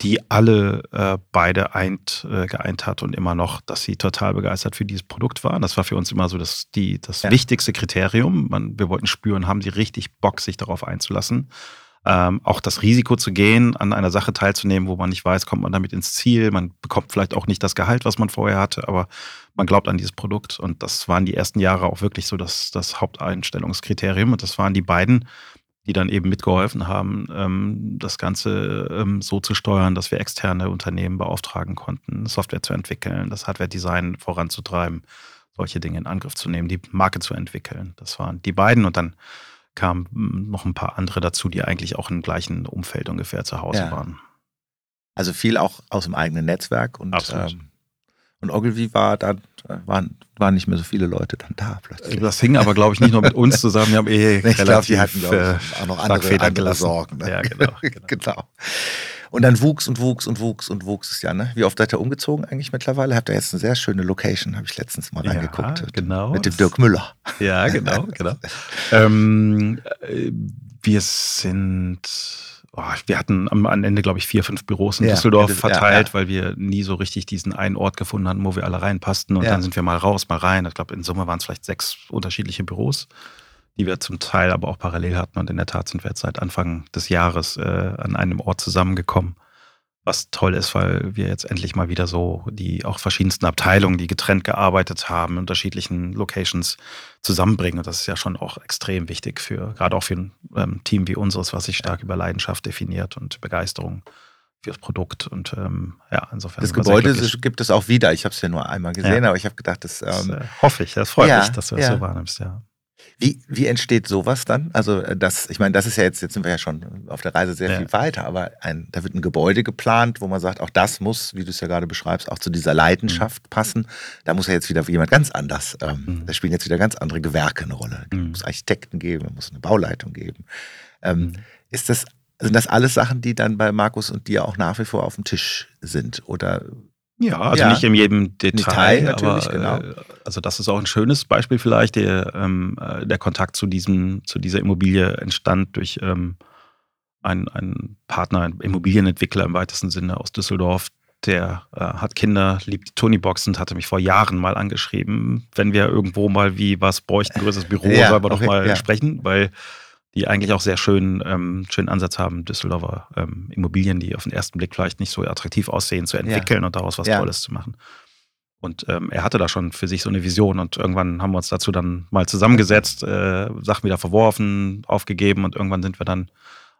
[SPEAKER 2] die alle äh, beide eint, äh, geeint hat und immer noch, dass sie total begeistert für dieses Produkt waren. Das war für uns immer so das, die, das ja. wichtigste Kriterium. Man, wir wollten spüren, haben sie richtig Bock, sich darauf einzulassen. Ähm, auch das Risiko zu gehen, an einer Sache teilzunehmen, wo man nicht weiß, kommt man damit ins Ziel. Man bekommt vielleicht auch nicht das Gehalt, was man vorher hatte, aber man glaubt an dieses Produkt. Und das waren die ersten Jahre auch wirklich so das, das Haupteinstellungskriterium. Und das waren die beiden die dann eben mitgeholfen haben, ähm, das Ganze ähm, so zu steuern, dass wir externe Unternehmen beauftragen konnten, Software zu entwickeln, das Hardware-Design voranzutreiben, solche Dinge in Angriff zu nehmen, die Marke zu entwickeln. Das waren die beiden und dann kamen hm, noch ein paar andere dazu, die eigentlich auch im gleichen Umfeld ungefähr zu Hause ja. waren.
[SPEAKER 1] Also viel auch aus dem eigenen Netzwerk und ähm, und Ogilvy war dann, waren, waren nicht mehr so viele Leute dann da
[SPEAKER 2] plötzlich. Das hing aber, glaube ich, nicht nur mit uns zusammen. Wir haben eh
[SPEAKER 1] ich relativ glaub, die hatten, glaub ich, auch noch andere, andere Sorgen. Ne? Ja, genau, genau. genau. Und dann wuchs und wuchs und wuchs und wuchs es ja. Ne? Wie oft seid ihr umgezogen eigentlich mittlerweile? Habt ihr jetzt eine sehr schöne Location, habe ich letztens mal reingeguckt. Ja,
[SPEAKER 2] genau.
[SPEAKER 1] Mit dem Dirk Müller.
[SPEAKER 2] Ja, genau, genau. ähm, äh, wir sind oh, wir hatten am, Ende, glaube ich, vier, fünf Büros in ja, Düsseldorf verteilt, ja, ja. weil wir nie so richtig diesen einen Ort gefunden hatten, wo wir alle reinpassten. Und dann sind wir mal raus, mal rein. Ich glaube, in Summe waren es vielleicht sechs unterschiedliche Büros, die wir zum Teil aber auch parallel hatten. Und in der Tat sind wir jetzt seit Anfang des Jahres äh, an einem Ort zusammengekommen was toll ist, weil wir jetzt endlich mal wieder so die auch verschiedensten Abteilungen, die getrennt gearbeitet haben, in unterschiedlichen Locations zusammenbringen. Und das ist ja schon auch extrem wichtig für, gerade auch für ein ähm, Team wie unseres, was sich stark über Leidenschaft definiert und Begeisterung fürs Produkt. Und ähm, ja, insofern.
[SPEAKER 1] Das Gebäude gibt es auch wieder. Ich habe es ja nur einmal gesehen, ja. aber ich habe gedacht, das, ähm,
[SPEAKER 2] das äh, hoffe ich. Das freut ja, mich, dass du das ja. so wahrnimmst, ja.
[SPEAKER 1] Wie, wie entsteht sowas dann? Also äh, das, ich meine, das ist ja jetzt, jetzt sind wir ja schon auf der Reise sehr ja. viel weiter, aber ein, da wird ein Gebäude geplant, wo man sagt, auch das muss, wie du es ja gerade beschreibst, auch zu dieser Leidenschaft mhm. passen. Da muss ja jetzt wieder jemand ganz anders, ähm, mhm. da spielen jetzt wieder ganz andere Gewerke eine Rolle. Es mhm. muss Architekten geben, es muss eine Bauleitung geben. Ähm, mhm. ist das, sind das alles Sachen, die dann bei Markus und dir auch nach wie vor auf dem Tisch sind? Oder
[SPEAKER 2] ja, also ja. nicht in jedem Detail, Detail natürlich, aber, genau. Äh, also das ist auch ein schönes Beispiel vielleicht. Der, ähm, äh, der Kontakt zu diesem, zu dieser Immobilie entstand durch ähm, einen, einen Partner, einen Immobilienentwickler im weitesten Sinne aus Düsseldorf. Der äh, hat Kinder, liebt Tony Box und hatte mich vor Jahren mal angeschrieben, wenn wir irgendwo mal wie was bräuchten, größeres Büro, ja, sollen wir okay, doch mal ja. sprechen, weil die eigentlich auch sehr schön, ähm, schönen Ansatz haben, Düsseldorfer ähm, Immobilien, die auf den ersten Blick vielleicht nicht so attraktiv aussehen, zu entwickeln ja. und daraus was ja. Tolles zu machen. Und ähm, er hatte da schon für sich so eine Vision und irgendwann haben wir uns dazu dann mal zusammengesetzt, äh, Sachen wieder verworfen, aufgegeben und irgendwann sind wir dann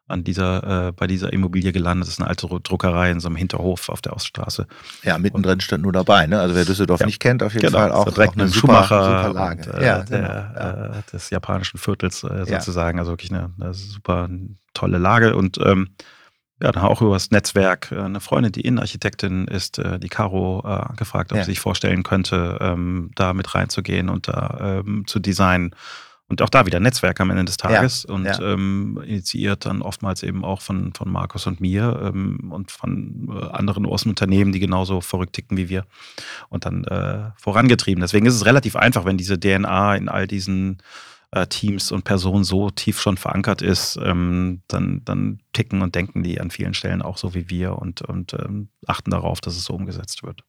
[SPEAKER 2] an dieser, äh, bei dieser Immobilie gelandet. Das ist eine alte Druckerei in so einem Hinterhof auf der Oststraße.
[SPEAKER 1] Ja, mittendrin stand nur dabei. Ne? Also wer Düsseldorf ja. nicht kennt, auf jeden
[SPEAKER 2] genau.
[SPEAKER 1] Fall auch,
[SPEAKER 2] direkt auch eine Schumacher super, super Lage. Und, äh, ja, der, genau. äh, des japanischen Viertels äh, sozusagen. Also wirklich eine, eine, super tolle Lage und ähm, ja, dann auch über das Netzwerk äh, eine Freundin, die Innenarchitektin ist, äh, die Caro, gefragt, ob ja. sie sich vorstellen könnte, ähm, da mit reinzugehen und da ähm, zu designen. Und auch da wieder Netzwerk am Ende des Tages ja, und ja. Ähm, initiiert dann oftmals eben auch von, von Markus und mir ähm, und von äh, anderen Außenunternehmen, die genauso verrückt ticken wie wir und dann äh, vorangetrieben. Deswegen ist es relativ einfach, wenn diese DNA in all diesen äh, Teams und Personen so tief schon verankert ist, ähm, dann, dann ticken und denken die an vielen Stellen auch so wie wir und, und ähm, achten darauf, dass es so umgesetzt wird.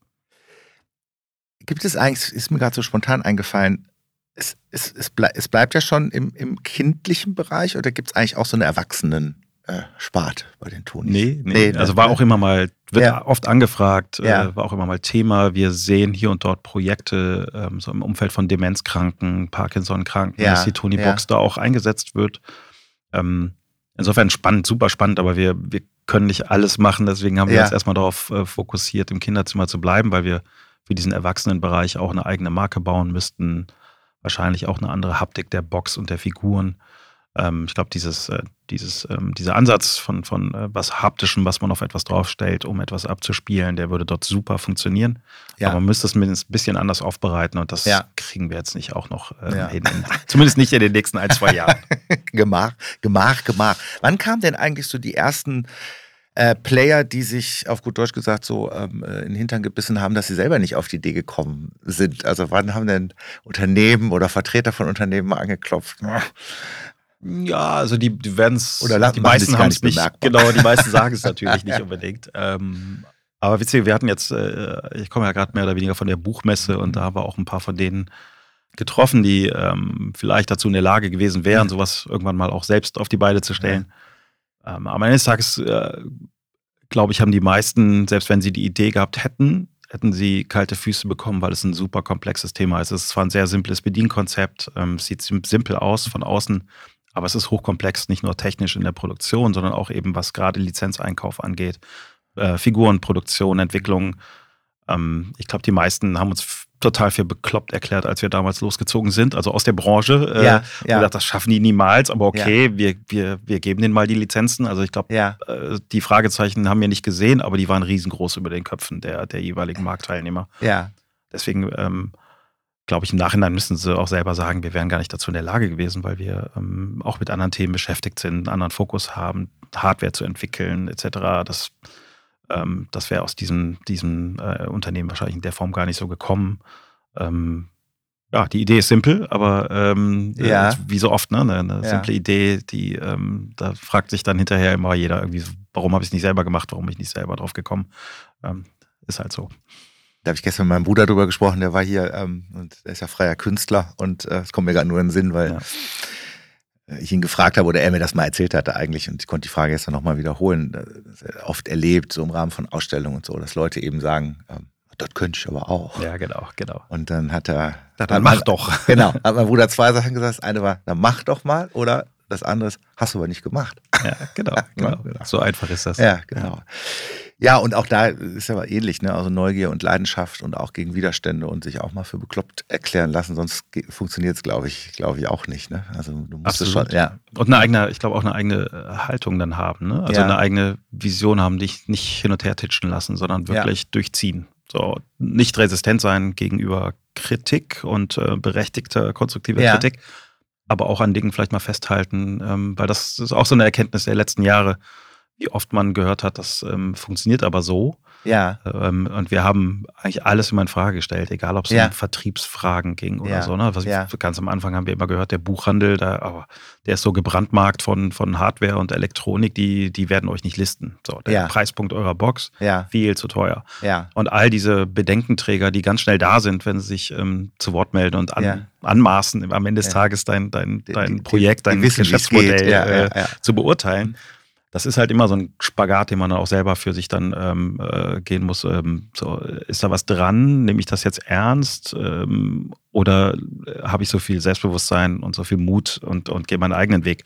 [SPEAKER 1] Gibt es eigentlich, ist mir gerade so spontan eingefallen, es, es, es, bleib, es bleibt ja schon im, im kindlichen Bereich oder gibt es eigentlich auch so eine Erwachsenen? Äh, Spart bei den Tonis.
[SPEAKER 2] Nee, nee, nee also war auch immer mal, wird ja. oft angefragt, äh, ja. äh, war auch immer mal Thema. Wir sehen hier und dort Projekte ähm, so im Umfeld von Demenzkranken, Parkinson-Kranken, ja. dass die Tony Box da auch eingesetzt wird. Ähm, insofern spannend, super spannend, aber wir, wir können nicht alles machen. Deswegen haben wir uns erstmal darauf äh, fokussiert, im Kinderzimmer zu bleiben, weil wir für diesen Erwachsenenbereich auch eine eigene Marke bauen müssten wahrscheinlich auch eine andere Haptik der Box und der Figuren. Ähm, ich glaube, dieses, äh, dieses, ähm, dieser Ansatz von, von äh, was Haptischem, was man auf etwas draufstellt, um etwas abzuspielen, der würde dort super funktionieren. Ja. Aber man müsste es mindestens ein bisschen anders aufbereiten und das ja. kriegen wir jetzt nicht auch noch äh, ja. hin. Zumindest nicht in den nächsten ein, zwei Jahren.
[SPEAKER 1] Gemach, Gemach, Gemach. Wann kamen denn eigentlich so die ersten äh, Player, die sich auf gut Deutsch gesagt so ähm, äh, in den Hintern gebissen haben, dass sie selber nicht auf die Idee gekommen sind. Also wann haben denn Unternehmen oder Vertreter von Unternehmen mal angeklopft?
[SPEAKER 2] Ja, also die, die werden es.
[SPEAKER 1] Oder
[SPEAKER 2] die meisten haben es nicht.
[SPEAKER 1] Bemerkbar.
[SPEAKER 2] Genau, die meisten sagen es natürlich nicht unbedingt. Ähm, aber witzig, wir hatten jetzt, äh, ich komme ja gerade mehr oder weniger von der Buchmesse und da haben wir auch ein paar von denen getroffen, die ähm, vielleicht dazu in der Lage gewesen wären, sowas irgendwann mal auch selbst auf die Beine zu stellen. Ja. Ähm, am Ende des Tages, äh, glaube ich, haben die meisten, selbst wenn sie die Idee gehabt hätten, hätten sie kalte Füße bekommen, weil es ein super komplexes Thema ist. Es ist zwar ein sehr simples Bedienkonzept, ähm, sieht simpel aus von außen, aber es ist hochkomplex, nicht nur technisch in der Produktion, sondern auch eben, was gerade Lizenzeinkauf angeht, äh, Figurenproduktion, Entwicklung. Ähm, ich glaube, die meisten haben uns total für bekloppt erklärt, als wir damals losgezogen sind, also aus der Branche. Äh, ja, ja. Gesagt, das schaffen die niemals, aber okay, ja. wir, wir, wir geben denen mal die Lizenzen. Also ich glaube, ja. äh, die Fragezeichen haben wir nicht gesehen, aber die waren riesengroß über den Köpfen der, der jeweiligen Marktteilnehmer.
[SPEAKER 1] Ja.
[SPEAKER 2] Deswegen ähm, glaube ich, im Nachhinein müssen sie auch selber sagen, wir wären gar nicht dazu in der Lage gewesen, weil wir ähm, auch mit anderen Themen beschäftigt sind, einen anderen Fokus haben, Hardware zu entwickeln, etc. Das ähm, das wäre aus diesem, diesem äh, Unternehmen wahrscheinlich in der Form gar nicht so gekommen. Ähm, ja, die Idee ist simpel, aber ähm, äh, ja. äh, wie so oft, ne, eine, eine ja. simple Idee, die ähm, da fragt sich dann hinterher immer jeder irgendwie, warum habe ich es nicht selber gemacht, warum bin ich nicht selber drauf gekommen. Ähm, ist halt so.
[SPEAKER 1] Da habe ich gestern mit meinem Bruder drüber gesprochen, der war hier ähm, und er ist ja freier Künstler und äh, es äh, kommt mir gerade nur in den Sinn, weil ja ich ihn gefragt habe oder er mir das mal erzählt hatte eigentlich und ich konnte die Frage jetzt nochmal wiederholen, oft erlebt, so im Rahmen von Ausstellungen und so, dass Leute eben sagen, ähm, das könnte ich aber auch.
[SPEAKER 2] Ja, genau, genau.
[SPEAKER 1] Und dann hat er.
[SPEAKER 2] Na, dann mach doch.
[SPEAKER 1] Genau. Hat mein Bruder zwei Sachen gesagt. Das eine war, dann mach doch mal. Oder das andere ist, hast du aber nicht gemacht.
[SPEAKER 2] Ja, genau. genau. genau. So einfach ist das.
[SPEAKER 1] Ja, genau. Ja. Ja, und auch da ist aber ähnlich, ne? Also Neugier und Leidenschaft und auch gegen Widerstände und sich auch mal für bekloppt erklären lassen, sonst funktioniert es, glaube ich, glaube ich, auch nicht. Ne? Also du musst es schon, ja.
[SPEAKER 2] Und eine eigene, ich glaube auch eine eigene äh, Haltung dann haben, ne? Also ja. eine eigene Vision haben, dich nicht hin und her titschen lassen, sondern wirklich ja. durchziehen. So, nicht resistent sein gegenüber Kritik und äh, berechtigter, konstruktiver ja. Kritik, aber auch an Dingen vielleicht mal festhalten, ähm, weil das ist auch so eine Erkenntnis der letzten Jahre wie oft man gehört hat, das ähm, funktioniert aber so.
[SPEAKER 1] Ja.
[SPEAKER 2] Ähm, und wir haben eigentlich alles immer in Frage gestellt, egal ob es ja. um Vertriebsfragen ging oder ja. so. Ne? Was ja. Ganz am Anfang haben wir immer gehört, der Buchhandel, da, aber der ist so gebrandmarkt von, von Hardware und Elektronik, die, die werden euch nicht listen. So, der. Preispunkt eurer Box, viel zu teuer.
[SPEAKER 1] Ja.
[SPEAKER 2] Und all diese Bedenkenträger, die ganz schnell da sind, wenn sie sich ähm, zu Wort melden und an, anmaßen, am Ende des Tages dein, dein, dein Projekt, dein Geschäftsmodell äh, zu beurteilen das ist halt immer so ein Spagat, den man auch selber für sich dann ähm, äh, gehen muss. Ähm, so, ist da was dran? Nehme ich das jetzt ernst? Ähm, oder äh, habe ich so viel Selbstbewusstsein und so viel Mut und, und gehe meinen eigenen Weg?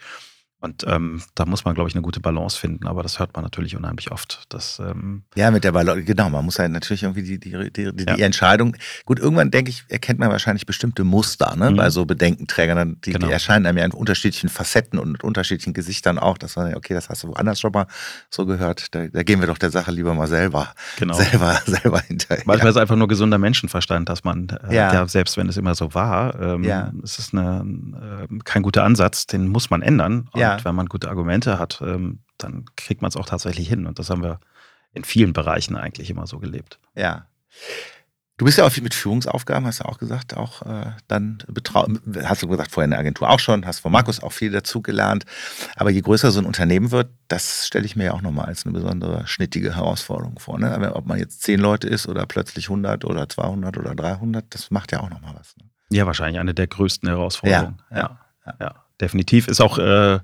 [SPEAKER 2] Und ähm, da muss man, glaube ich, eine gute Balance finden. Aber das hört man natürlich unheimlich oft. Dass, ähm
[SPEAKER 1] ja, mit der Balance, genau. Man muss ja natürlich irgendwie die, die, die, die, ja. die Entscheidung. Gut, irgendwann denke ich, erkennt man wahrscheinlich bestimmte Muster ne? Mhm. bei so Bedenkenträgern. Die, genau. die erscheinen einem ja in unterschiedlichen Facetten und unterschiedlichen Gesichtern auch. Das war, okay, das hast du woanders schon mal so gehört. Da, da gehen wir doch der Sache lieber mal selber,
[SPEAKER 2] genau.
[SPEAKER 1] selber, selber hinterher.
[SPEAKER 2] Manchmal ist es einfach nur gesunder Menschenverstand, dass man, äh, ja. ja. selbst wenn es immer so war, ähm, ja. es ist eine, äh, kein guter Ansatz, den muss man ändern. Und ja. wenn man gute Argumente hat, ähm, dann kriegt man es auch tatsächlich hin. Und das haben wir in vielen Bereichen eigentlich immer so gelebt.
[SPEAKER 1] Ja. Du bist ja auch viel mit Führungsaufgaben, hast du auch gesagt, auch äh, dann hast du gesagt, vorher in der Agentur auch schon, hast von Markus auch viel dazugelernt. Aber je größer so ein Unternehmen wird, das stelle ich mir ja auch nochmal als eine besondere schnittige Herausforderung vor. Ne? Ob man jetzt zehn Leute ist oder plötzlich 100 oder 200 oder 300, das macht ja auch nochmal was. Ne?
[SPEAKER 2] Ja, wahrscheinlich eine der größten Herausforderungen. Ja, ja, ja. ja. definitiv. Ist auch äh,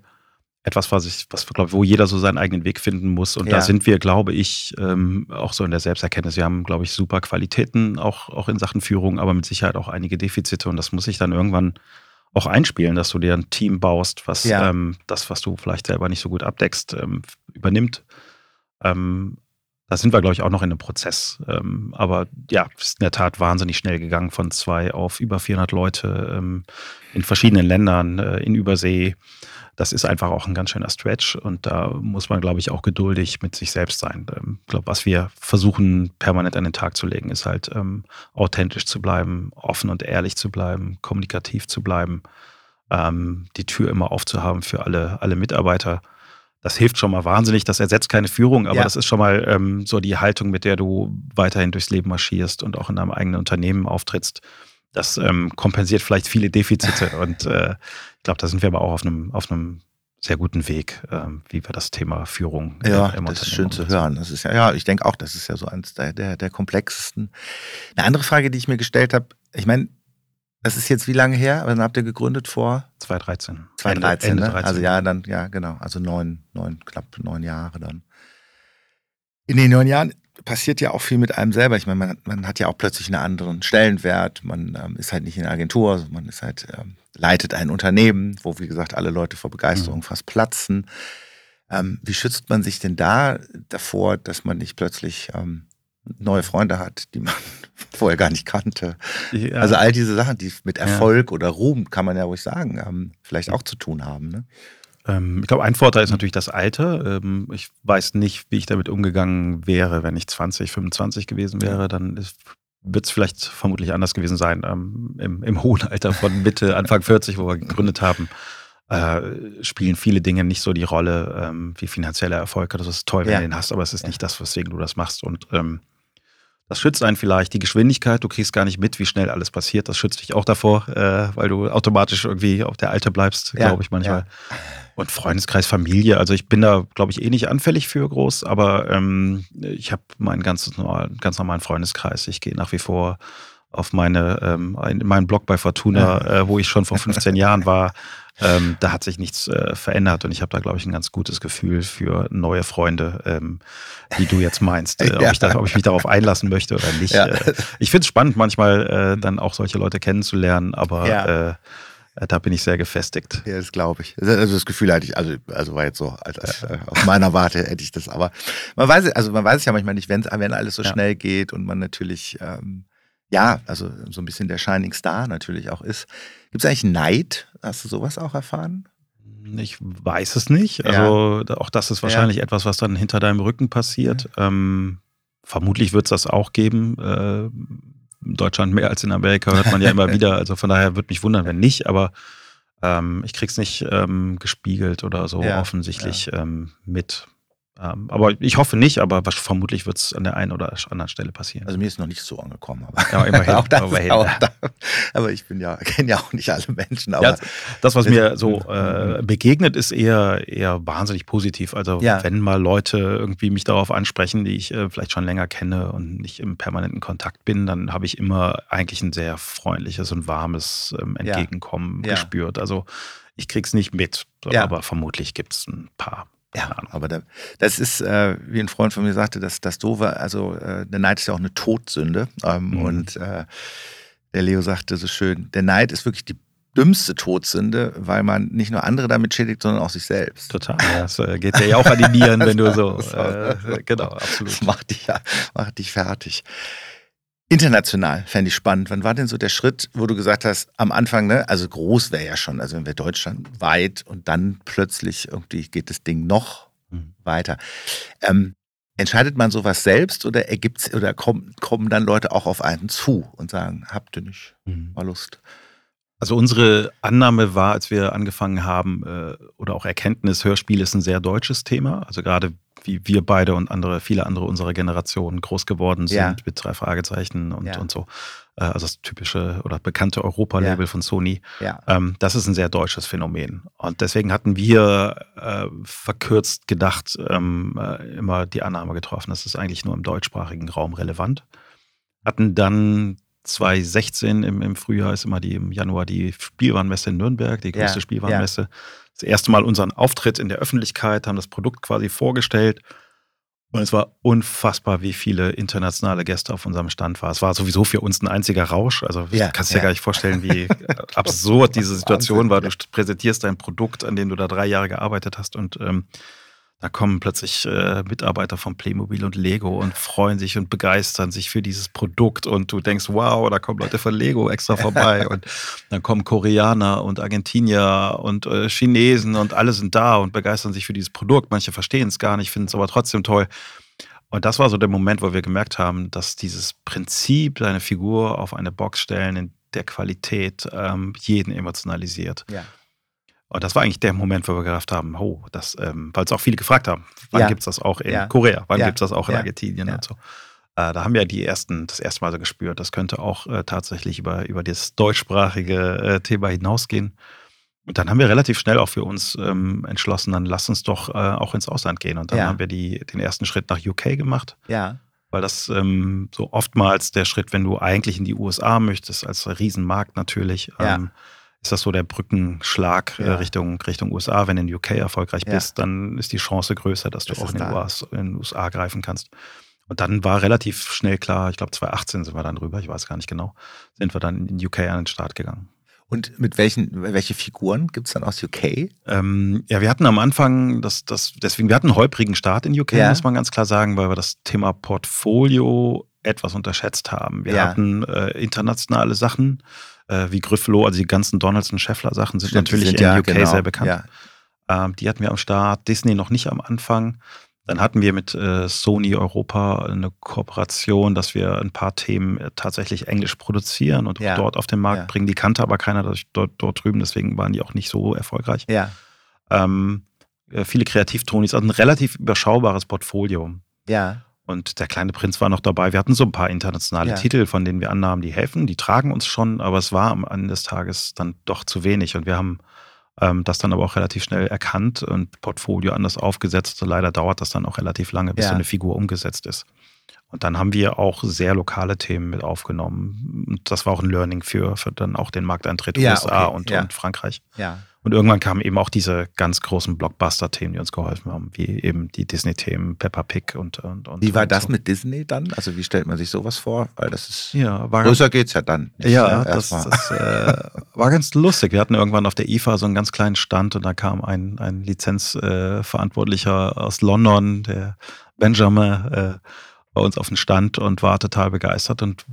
[SPEAKER 2] etwas, was ich, was glaube wo jeder so seinen eigenen Weg finden muss. Und ja. da sind wir, glaube ich, ähm, auch so in der Selbsterkenntnis. Wir haben, glaube ich, super Qualitäten, auch, auch in Sachen Führung, aber mit Sicherheit auch einige Defizite. Und das muss ich dann irgendwann auch einspielen, dass du dir ein Team baust, was ja. ähm, das, was du vielleicht selber nicht so gut abdeckst, ähm, übernimmt. Ähm, da sind wir, glaube ich, auch noch in einem Prozess. Ähm, aber ja, es ist in der Tat wahnsinnig schnell gegangen von zwei auf über 400 Leute ähm, in verschiedenen Ländern, äh, in Übersee das ist einfach auch ein ganz schöner Stretch und da muss man, glaube ich, auch geduldig mit sich selbst sein. Ähm, ich glaube, was wir versuchen permanent an den Tag zu legen, ist halt ähm, authentisch zu bleiben, offen und ehrlich zu bleiben, kommunikativ zu bleiben, ähm, die Tür immer aufzuhaben für alle, alle Mitarbeiter. Das hilft schon mal wahnsinnig. Das ersetzt keine Führung, aber ja. das ist schon mal ähm, so die Haltung, mit der du weiterhin durchs Leben marschierst und auch in deinem eigenen Unternehmen auftrittst das ähm, kompensiert vielleicht viele Defizite. Und äh, ich glaube, da sind wir aber auch auf einem, auf einem sehr guten Weg, ähm, wie wir das Thema Führung
[SPEAKER 1] äh, ja, das ist schön zu hören. Das ist ja, ja, ich denke auch, das ist ja so eines der, der, der komplexesten. Eine andere Frage, die ich mir gestellt habe, ich meine, das ist jetzt wie lange her? Wann habt ihr gegründet? Vor
[SPEAKER 2] 2013.
[SPEAKER 1] 2013, Ende, Ende ne? Also ja, dann, ja, genau. Also neun, neun, knapp neun Jahre dann. In den neun Jahren passiert ja auch viel mit einem selber. Ich meine, man, man hat ja auch plötzlich einen anderen Stellenwert. Man ähm, ist halt nicht in der Agentur, also man ist halt, ähm, leitet ein Unternehmen, wo, wie gesagt, alle Leute vor Begeisterung mhm. fast platzen. Ähm, wie schützt man sich denn da davor, dass man nicht plötzlich ähm, neue Freunde hat, die man vorher gar nicht kannte? Ja. Also all diese Sachen, die mit Erfolg ja. oder Ruhm, kann man ja ruhig sagen, ähm, vielleicht auch zu tun haben. Ne?
[SPEAKER 2] Ähm, ich glaube, ein Vorteil ist natürlich das Alter. Ähm, ich weiß nicht, wie ich damit umgegangen wäre, wenn ich 20, 25 gewesen wäre. Dann wird es vielleicht vermutlich anders gewesen sein. Ähm, im, Im hohen Alter von Mitte, Anfang 40, wo wir gegründet haben, äh, spielen viele Dinge nicht so die Rolle wie finanzieller Erfolg. Das ist toll, wenn ja. du den hast, aber es ist nicht das, weswegen du das machst. Und das schützt einen vielleicht. Die Geschwindigkeit, du kriegst gar nicht mit, wie schnell alles passiert. Das schützt dich auch davor, äh, weil du automatisch irgendwie auf der Alte bleibst, ja, glaube ich manchmal. Ja. Und Freundeskreis, Familie. Also ich bin da, glaube ich, eh nicht anfällig für groß, aber ähm, ich habe meinen ganz, ganz normalen Freundeskreis. Ich gehe nach wie vor auf meine, ähm, in meinen Blog bei Fortuna, äh, wo ich schon vor 15 Jahren war. Ähm, da hat sich nichts äh, verändert und ich habe da, glaube ich, ein ganz gutes Gefühl für neue Freunde, ähm, wie du jetzt meinst, äh, ja. ob, ich da, ob, ich mich darauf einlassen möchte oder nicht. Ja. Äh, ich finde es spannend, manchmal äh, dann auch solche Leute kennenzulernen, aber ja. Äh, da bin ich sehr gefestigt.
[SPEAKER 1] Ja, das glaube ich. Also das Gefühl hatte ich, also, also war jetzt so, als, als, äh, aus meiner Warte hätte ich das. Aber man weiß, also man weiß es ja manchmal nicht, wenn, wenn alles so ja. schnell geht und man natürlich ähm, ja, also so ein bisschen der Shining Star natürlich auch ist. Gibt es eigentlich Neid? Hast du sowas auch erfahren?
[SPEAKER 2] Ich weiß es nicht. Also ja. auch das ist wahrscheinlich ja. etwas, was dann hinter deinem Rücken passiert. Ja. Ähm, vermutlich wird es das auch geben. Äh, in Deutschland mehr als in Amerika hört man ja immer wieder. Also von daher würde mich wundern, wenn nicht. Aber ähm, ich krieg's nicht ähm, gespiegelt oder so offensichtlich ähm, mit. Ähm, aber ich hoffe nicht, aber vermutlich wird es an der einen oder anderen Stelle passieren.
[SPEAKER 1] Also mir ist noch nicht so angekommen. Aber ja, immerhin. auch das immerhin. Auch da. Aber ich bin ja, kenne ja auch nicht alle Menschen.
[SPEAKER 2] Ja, das, was mir so äh, begegnet, ist eher, eher wahnsinnig positiv. Also ja. wenn mal Leute irgendwie mich darauf ansprechen, die ich äh, vielleicht schon länger kenne und nicht im permanenten Kontakt bin, dann habe ich immer eigentlich ein sehr freundliches und warmes ähm, Entgegenkommen gespürt. Also ich krieg's nicht mit, aber vermutlich gibt es ein paar
[SPEAKER 1] ja, aber da, das ist, äh, wie ein Freund von mir sagte, dass das Doofe, also äh, der Neid ist ja auch eine Todsünde. Ähm, mhm. Und äh, der Leo sagte so schön, der Neid ist wirklich die dümmste Todsünde, weil man nicht nur andere damit schädigt, sondern auch sich selbst.
[SPEAKER 2] Total. Das äh, geht dir ja auch an die Nieren, wenn du so. Äh, genau, absolut. Das
[SPEAKER 1] macht dich macht dich fertig. International fände ich spannend. Wann war denn so der Schritt, wo du gesagt hast, am Anfang, ne, also groß wäre ja schon, also wenn wir Deutschland weit und dann plötzlich irgendwie geht das Ding noch mhm. weiter. Ähm, entscheidet man sowas selbst oder ergibt's oder kommen, kommen dann Leute auch auf einen zu und sagen, habt ihr nicht mhm. mal Lust?
[SPEAKER 2] Also unsere Annahme war, als wir angefangen haben, äh, oder auch Erkenntnis, Hörspiel ist ein sehr deutsches Thema. Also gerade wie wir beide und andere, viele andere unserer Generation groß geworden sind ja. mit drei Fragezeichen und, ja. und so. Äh, also das typische oder bekannte Europa-Label ja. von Sony. Ähm, das ist ein sehr deutsches Phänomen. Und deswegen hatten wir äh, verkürzt gedacht ähm, äh, immer die Annahme getroffen, das ist eigentlich nur im deutschsprachigen Raum relevant. Hatten dann 2016 im, im Frühjahr ist immer die im Januar die Spielwarenmesse in Nürnberg, die größte Spielwarenmesse das erste Mal unseren Auftritt in der Öffentlichkeit, haben das Produkt quasi vorgestellt. Und es war unfassbar, wie viele internationale Gäste auf unserem Stand waren. Es war sowieso für uns ein einziger Rausch. Also ja, kannst dir ja. gar nicht vorstellen, wie absurd diese Situation Wahnsinn, war. Du präsentierst dein Produkt, an dem du da drei Jahre gearbeitet hast und ähm, da kommen plötzlich äh, Mitarbeiter von Playmobil und Lego und freuen sich und begeistern sich für dieses Produkt und du denkst, wow, da kommen Leute von Lego extra vorbei und dann kommen Koreaner und Argentinier und äh, Chinesen und alle sind da und begeistern sich für dieses Produkt. Manche verstehen es gar nicht, finden es aber trotzdem toll. Und das war so der Moment, wo wir gemerkt haben, dass dieses Prinzip, deine Figur auf eine Box stellen, in der Qualität ähm, jeden emotionalisiert. Ja. Und das war eigentlich der Moment, wo wir gedacht haben, oh, das, ähm, weil es auch viele gefragt haben, wann ja. gibt es das auch in ja. Korea, wann ja. gibt es das auch in Argentinien und so. Äh, da haben wir die ersten, das erste Mal so gespürt, das könnte auch äh, tatsächlich über, über das deutschsprachige äh, Thema hinausgehen. Und dann haben wir relativ schnell auch für uns ähm, entschlossen, dann lass uns doch äh, auch ins Ausland gehen. Und dann haben wir die, den ersten Schritt nach UK gemacht,
[SPEAKER 1] Ja.
[SPEAKER 2] weil das ähm, so oftmals der Schritt, wenn du eigentlich in die USA möchtest, als Riesenmarkt natürlich,
[SPEAKER 1] Ja.
[SPEAKER 2] Ist das so der Brückenschlag äh,
[SPEAKER 1] Ja.
[SPEAKER 2] Richtung, Richtung USA. Wenn du in UK erfolgreich
[SPEAKER 1] Ja.
[SPEAKER 2] bist, dann ist die Chance größer, dass du
[SPEAKER 1] Das
[SPEAKER 2] auch in den,
[SPEAKER 1] da.
[SPEAKER 2] US, in den USA greifen kannst. Und dann war relativ schnell klar, ich glaube 2018 sind wir dann rüber, ich weiß gar nicht genau, sind wir dann in UK an den Start gegangen.
[SPEAKER 1] Und mit welchen, welche Figuren gibt es dann aus UK?
[SPEAKER 2] Ähm, ja, wir hatten am Anfang, das, das, deswegen, wir hatten einen holprigen Start in UK,
[SPEAKER 1] Ja.
[SPEAKER 2] muss man ganz klar sagen, weil wir das Thema Portfolio etwas unterschätzt haben. Wir
[SPEAKER 1] Ja.
[SPEAKER 2] hatten äh, internationale Sachen, äh, wie Gryffalo, also die ganzen Donaldson Scheffler Sachen sind
[SPEAKER 1] Stimmt,
[SPEAKER 2] natürlich
[SPEAKER 1] sind
[SPEAKER 2] in
[SPEAKER 1] ja,
[SPEAKER 2] UK
[SPEAKER 1] genau,
[SPEAKER 2] sehr bekannt.
[SPEAKER 1] Ja.
[SPEAKER 2] Ähm, die hatten wir am Start, Disney noch nicht am Anfang. Dann hatten wir mit äh, Sony Europa eine Kooperation, dass wir ein paar Themen äh, tatsächlich englisch produzieren und
[SPEAKER 1] Ja.
[SPEAKER 2] auch dort auf den Markt
[SPEAKER 1] Ja.
[SPEAKER 2] bringen. Die kannte aber keiner dort, dort, dort drüben, deswegen waren die auch nicht so erfolgreich.
[SPEAKER 1] Ja.
[SPEAKER 2] Ähm, äh, viele Kreativtonis, also ein relativ überschaubares Portfolio.
[SPEAKER 1] Ja.
[SPEAKER 2] Und der kleine Prinz war noch dabei. Wir hatten so ein paar internationale
[SPEAKER 1] Ja.
[SPEAKER 2] Titel, von denen wir annahmen, die helfen, die tragen uns schon, aber es war am Ende des Tages dann doch zu wenig. Und wir haben ähm, das dann aber auch relativ schnell erkannt und Portfolio anders aufgesetzt. Leider dauert das dann auch relativ lange, bis
[SPEAKER 1] Ja.
[SPEAKER 2] so eine Figur umgesetzt ist. Und dann haben wir auch sehr lokale Themen mit aufgenommen. Und das war auch ein Learning für, für dann auch den Markteintritt
[SPEAKER 1] Ja,
[SPEAKER 2] USA
[SPEAKER 1] okay,
[SPEAKER 2] und,
[SPEAKER 1] ja.
[SPEAKER 2] und Frankreich.
[SPEAKER 1] Ja.
[SPEAKER 2] Und irgendwann kamen eben auch diese ganz großen Blockbuster-Themen, die uns geholfen haben, wie eben die Disney-Themen, Peppa Pig und, und, und
[SPEAKER 1] Wie war
[SPEAKER 2] und
[SPEAKER 1] das
[SPEAKER 2] so.
[SPEAKER 1] mit Disney dann? Also wie stellt man sich sowas vor? Weil das ist
[SPEAKER 2] Ja, war
[SPEAKER 1] größer geht's ja dann. nicht,
[SPEAKER 2] ja,
[SPEAKER 1] ne?
[SPEAKER 2] das, das äh, war ganz lustig. Wir hatten irgendwann auf der IFA so einen ganz kleinen Stand und da kam ein, ein Lizenzverantwortlicher äh, aus London, der Benjamin, äh, bei uns auf den Stand und war total begeistert und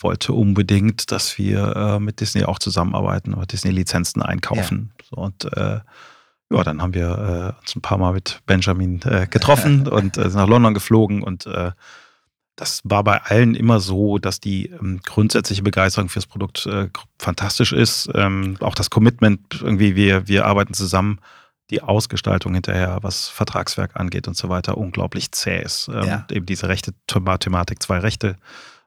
[SPEAKER 2] wollte unbedingt, dass wir äh, mit Disney auch zusammenarbeiten oder Disney-Lizenzen einkaufen. So, und äh, ja, dann haben wir äh, uns ein paar Mal mit Benjamin äh, getroffen und äh, sind nach London geflogen und äh, das war bei allen immer so, dass die ähm, grundsätzliche Begeisterung fürs Produkt fantastisch ist. Ähm, auch das Commitment, irgendwie, wir, wir arbeiten zusammen, die Ausgestaltung hinterher, was Vertragswerk angeht und so weiter, unglaublich zäh ist. Ähm,
[SPEAKER 1] Ja.
[SPEAKER 2] Eben diese rechte Thema- Thematik, zwei Rechte,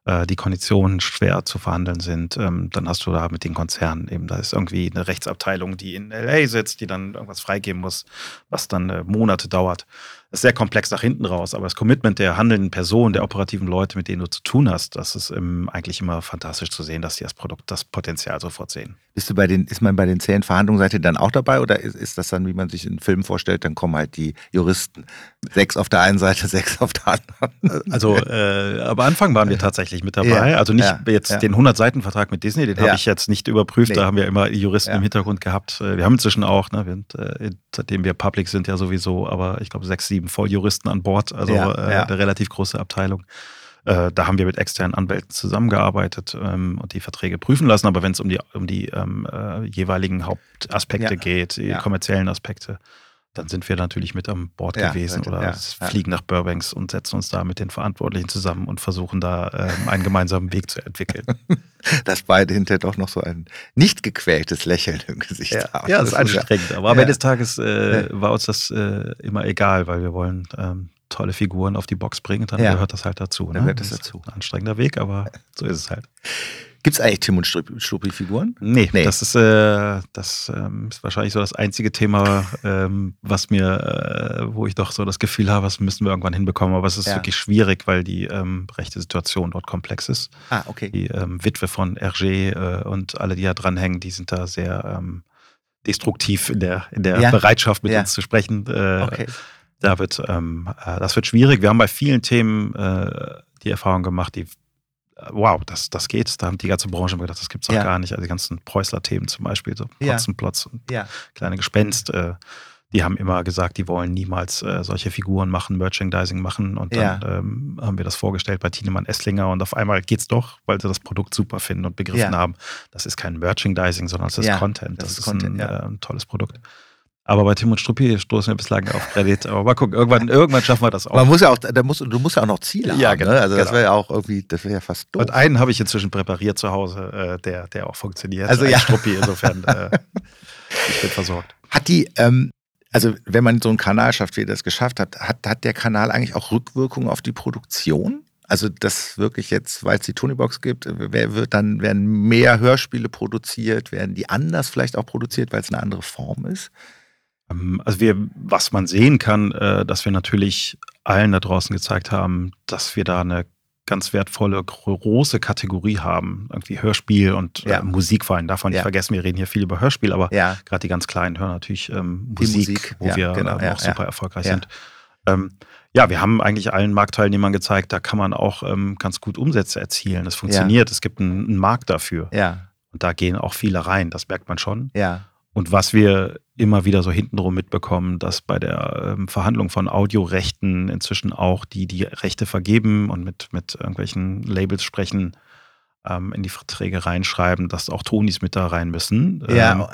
[SPEAKER 2] äh, die Konditionen schwer zu verhandeln sind. Ähm, dann hast du da mit den Konzernen eben, da ist irgendwie eine Rechtsabteilung, die in LA sitzt, die dann irgendwas freigeben muss, was dann äh, Monate dauert. Das ist sehr komplex nach hinten raus, aber das Commitment der handelnden Person, der operativen Leute, mit denen du zu tun hast, das ist ähm, eigentlich immer fantastisch zu sehen, dass die das Produkt, das Potenzial sofort sehen.
[SPEAKER 1] Bist du bei den, ist man bei den zähen Verhandlungen seid ihr dann auch dabei oder ist, ist das dann, wie man sich in Filmen vorstellt, dann kommen halt die Juristen. Sechs auf der einen Seite, sechs auf der anderen.
[SPEAKER 2] Also äh, am Anfang waren wir tatsächlich mit dabei.
[SPEAKER 1] Ja,
[SPEAKER 2] also nicht
[SPEAKER 1] ja,
[SPEAKER 2] jetzt
[SPEAKER 1] ja.
[SPEAKER 2] den 100-Seiten-Vertrag mit Disney, den habe ich jetzt nicht überprüft.
[SPEAKER 1] Nee.
[SPEAKER 2] Da haben wir immer Juristen im Hintergrund gehabt. Äh, Wir haben inzwischen auch, ne, wir äh, seitdem wir public sind ja sowieso, aber ich glaube sechs, sieben Volljuristen an Bord, also
[SPEAKER 1] Ja,
[SPEAKER 2] äh,
[SPEAKER 1] ja.
[SPEAKER 2] eine relativ große Abteilung. Äh, da haben wir mit externen Anwälten zusammengearbeitet ähm, und die Verträge prüfen lassen. Aber wenn es um die, um die ähm, äh, jeweiligen Hauptaspekte
[SPEAKER 1] Ja.
[SPEAKER 2] geht, die kommerziellen Aspekte, dann sind wir natürlich mit an Bord
[SPEAKER 1] Ja,
[SPEAKER 2] gewesen oder
[SPEAKER 1] ja,
[SPEAKER 2] s-
[SPEAKER 1] ja.
[SPEAKER 2] fliegen nach Burbanks und setzen uns da mit den Verantwortlichen zusammen und versuchen da ähm, einen gemeinsamen Weg zu entwickeln.
[SPEAKER 1] Dass beide hinterher doch noch so ein nicht gequältes Lächeln im Gesicht haben.
[SPEAKER 2] ja, das ist anstrengend. Aber am. Ende des Tages äh, war uns das äh, immer egal, weil wir wollen ähm, tolle Figuren auf die Box bringen. Dann gehört das halt dazu.
[SPEAKER 1] Dann
[SPEAKER 2] ne?
[SPEAKER 1] gehört das
[SPEAKER 2] ist
[SPEAKER 1] dazu.
[SPEAKER 2] Ein anstrengender Weg, aber so ist es halt.
[SPEAKER 1] Gibt es eigentlich Tim und Struppi- Struppi-Figuren?
[SPEAKER 2] Nee,
[SPEAKER 1] Nee.
[SPEAKER 2] das ist, äh, das ähm, ist wahrscheinlich so das einzige Thema, ähm, was mir, äh, wo ich doch so das Gefühl habe, das müssen wir irgendwann hinbekommen. Aber es ist
[SPEAKER 1] Ja.
[SPEAKER 2] wirklich schwierig, weil die ähm, rechte Situation dort komplex ist.
[SPEAKER 1] Ah, okay.
[SPEAKER 2] Die ähm, Witwe von Hergé äh, und alle, die da dranhängen, die sind da sehr ähm, destruktiv in der, in der
[SPEAKER 1] Ja.
[SPEAKER 2] Bereitschaft, mit
[SPEAKER 1] Ja.
[SPEAKER 2] uns zu sprechen. Äh,
[SPEAKER 1] Okay.
[SPEAKER 2] Da wird, ähm, äh, das wird schwierig. Wir haben bei vielen Themen äh, die Erfahrung gemacht, die, wow, das, das geht. Da haben die ganze Branche immer gedacht, das gibt's doch
[SPEAKER 1] Ja.
[SPEAKER 2] gar nicht. Also die ganzen Preußler-Themen zum Beispiel, so
[SPEAKER 1] Ja.
[SPEAKER 2] Potzenplotz und
[SPEAKER 1] Ja.
[SPEAKER 2] kleine Gespenst, äh, die haben immer gesagt, die wollen niemals äh, solche Figuren machen, Merchandising machen. Und dann ähm, haben wir das vorgestellt bei Tienemann Esslinger und auf einmal geht's doch, weil sie das Produkt super finden und begriffen
[SPEAKER 1] Ja.
[SPEAKER 2] haben, das ist kein Merchandising, sondern es ist
[SPEAKER 1] Ja,
[SPEAKER 2] Content.
[SPEAKER 1] das
[SPEAKER 2] Das,
[SPEAKER 1] ist Content,
[SPEAKER 2] ein,
[SPEAKER 1] ja.
[SPEAKER 2] äh, ein tolles Produkt. Aber bei Tim und Struppi stoßen wir bislang auf Kredit. Aber mal gucken, irgendwann, irgendwann schaffen wir das auch.
[SPEAKER 1] Man muss ja auch, da musst, du musst ja auch noch Ziele
[SPEAKER 2] Ja,
[SPEAKER 1] haben.
[SPEAKER 2] genau,
[SPEAKER 1] ne? Also das
[SPEAKER 2] genau.
[SPEAKER 1] wäre ja auch irgendwie, das wäre ja fast doof.
[SPEAKER 2] Und einen habe ich inzwischen präpariert zu Hause, äh, der, der auch funktioniert.
[SPEAKER 1] Also
[SPEAKER 2] Ein
[SPEAKER 1] ja.
[SPEAKER 2] Struppi, insofern. Äh, ich bin versorgt.
[SPEAKER 1] Hat die, ähm, also wenn man so einen Kanal schafft, wie ihr das geschafft habt, hat, hat der Kanal eigentlich auch Rückwirkungen auf die Produktion? Also das wirklich jetzt, weil es die Tonybox gibt, wer wird dann werden mehr Hörspiele produziert, werden die anders vielleicht auch produziert, weil es eine andere Form ist?
[SPEAKER 2] Ähm, also wir, was man sehen kann, äh, dass wir natürlich allen da draußen gezeigt haben, dass wir da eine ganz wertvolle, große Kategorie haben. Irgendwie Hörspiel und äh, ja. äh, Musik vor allem. Darf man nicht ja. vergessen, wir reden hier viel über Hörspiel, aber ja. gerade die ganz Kleinen hören natürlich ähm, Musik, Musik, wo wir genau, ähm, auch super erfolgreich sind. Ähm, ja, wir haben eigentlich allen Marktteilnehmern gezeigt, da kann man auch ähm, ganz gut Umsätze erzielen. Das funktioniert. Es gibt einen, einen Markt dafür.
[SPEAKER 1] Ja.
[SPEAKER 2] Und da gehen auch viele rein, das merkt man schon.
[SPEAKER 1] Ja.
[SPEAKER 2] Und was wir immer wieder so hintenrum mitbekommen, dass bei der ähm, Verhandlung von Audiorechten inzwischen auch die, die Rechte vergeben und mit, mit irgendwelchen Labels sprechen, ähm, in die Verträge reinschreiben, dass auch Tonis mit da rein müssen.
[SPEAKER 1] Ja.
[SPEAKER 2] Ähm,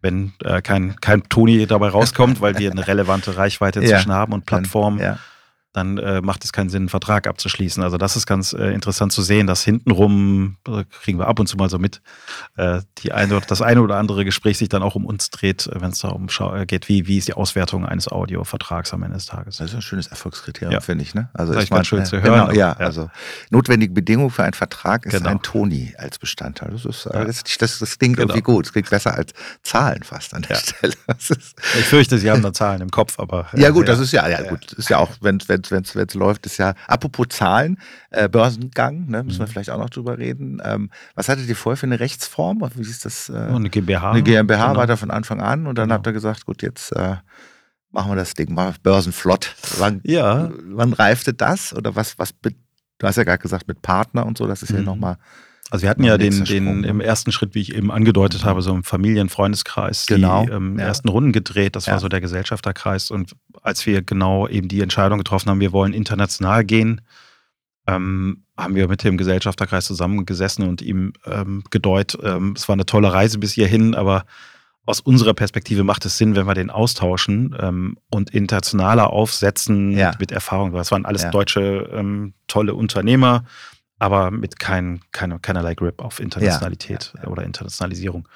[SPEAKER 2] wenn äh, kein, kein Toni dabei rauskommt, weil wir eine relevante Reichweite inzwischen ja. haben und Plattformen. Ja dann äh, macht es keinen Sinn, einen Vertrag abzuschließen. Also das ist ganz äh, interessant zu sehen, dass hintenrum, äh, kriegen wir ab und zu mal so mit, äh, die eine, das eine oder andere Gespräch sich dann auch um uns dreht, äh, wenn es darum äh, geht, wie, wie ist die Auswertung eines Audiovertrags am Ende des Tages.
[SPEAKER 1] Das ist ein schönes Erfolgskriterium, ja. finde ich. Ne?
[SPEAKER 2] Also das ist ganz schön zu hören.
[SPEAKER 1] Genau, ja, ja, also notwendige Bedingung für einen Vertrag ist genau. ein Toni als Bestandteil. Das, ist, ja. das, das, das klingt genau. irgendwie gut. Es klingt besser als Zahlen fast an der Stelle.
[SPEAKER 2] ich fürchte, Sie haben da Zahlen im Kopf, aber.
[SPEAKER 1] ja gut, das ist ja, ja, gut, ist ja auch, wenn, wenn wenn es läuft, ist ja, apropos Zahlen, äh, Börsengang, ne, müssen wir mhm. vielleicht auch noch drüber reden. Ähm, was hattet ihr vorher für eine Rechtsform? Wie ist das? Äh,
[SPEAKER 2] oh, eine GmbH.
[SPEAKER 1] Eine GmbH genau. war da von Anfang an und dann genau. habt ihr gesagt, gut, jetzt äh, machen wir das Ding mal börsenflott. Wann,
[SPEAKER 2] ja.
[SPEAKER 1] wann reifte das? Oder was, was, du hast ja gerade gesagt, mit Partner und so, das ist mhm. ja nochmal
[SPEAKER 2] also wir hatten ja den, den im ersten Schritt, wie ich eben angedeutet habe, so im Familienfreundeskreis
[SPEAKER 1] genau.
[SPEAKER 2] die ähm, ja. ersten Runden gedreht. Das ja. war so der Gesellschafterkreis. Und als wir genau eben die Entscheidung getroffen haben, wir wollen international gehen, ähm, haben wir mit dem Gesellschafterkreis zusammengesessen und ihm ähm, gedeutet, ähm, es war eine tolle Reise bis hierhin, aber aus unserer Perspektive macht es Sinn, wenn wir den austauschen ähm, und internationaler aufsetzen ja. mit, mit, Erfahrung. Das waren alles deutsche ähm, tolle Unternehmer aber mit kein, keine, keinerlei Grip auf Internationalität ja, ja, ja. oder Internationalisierung.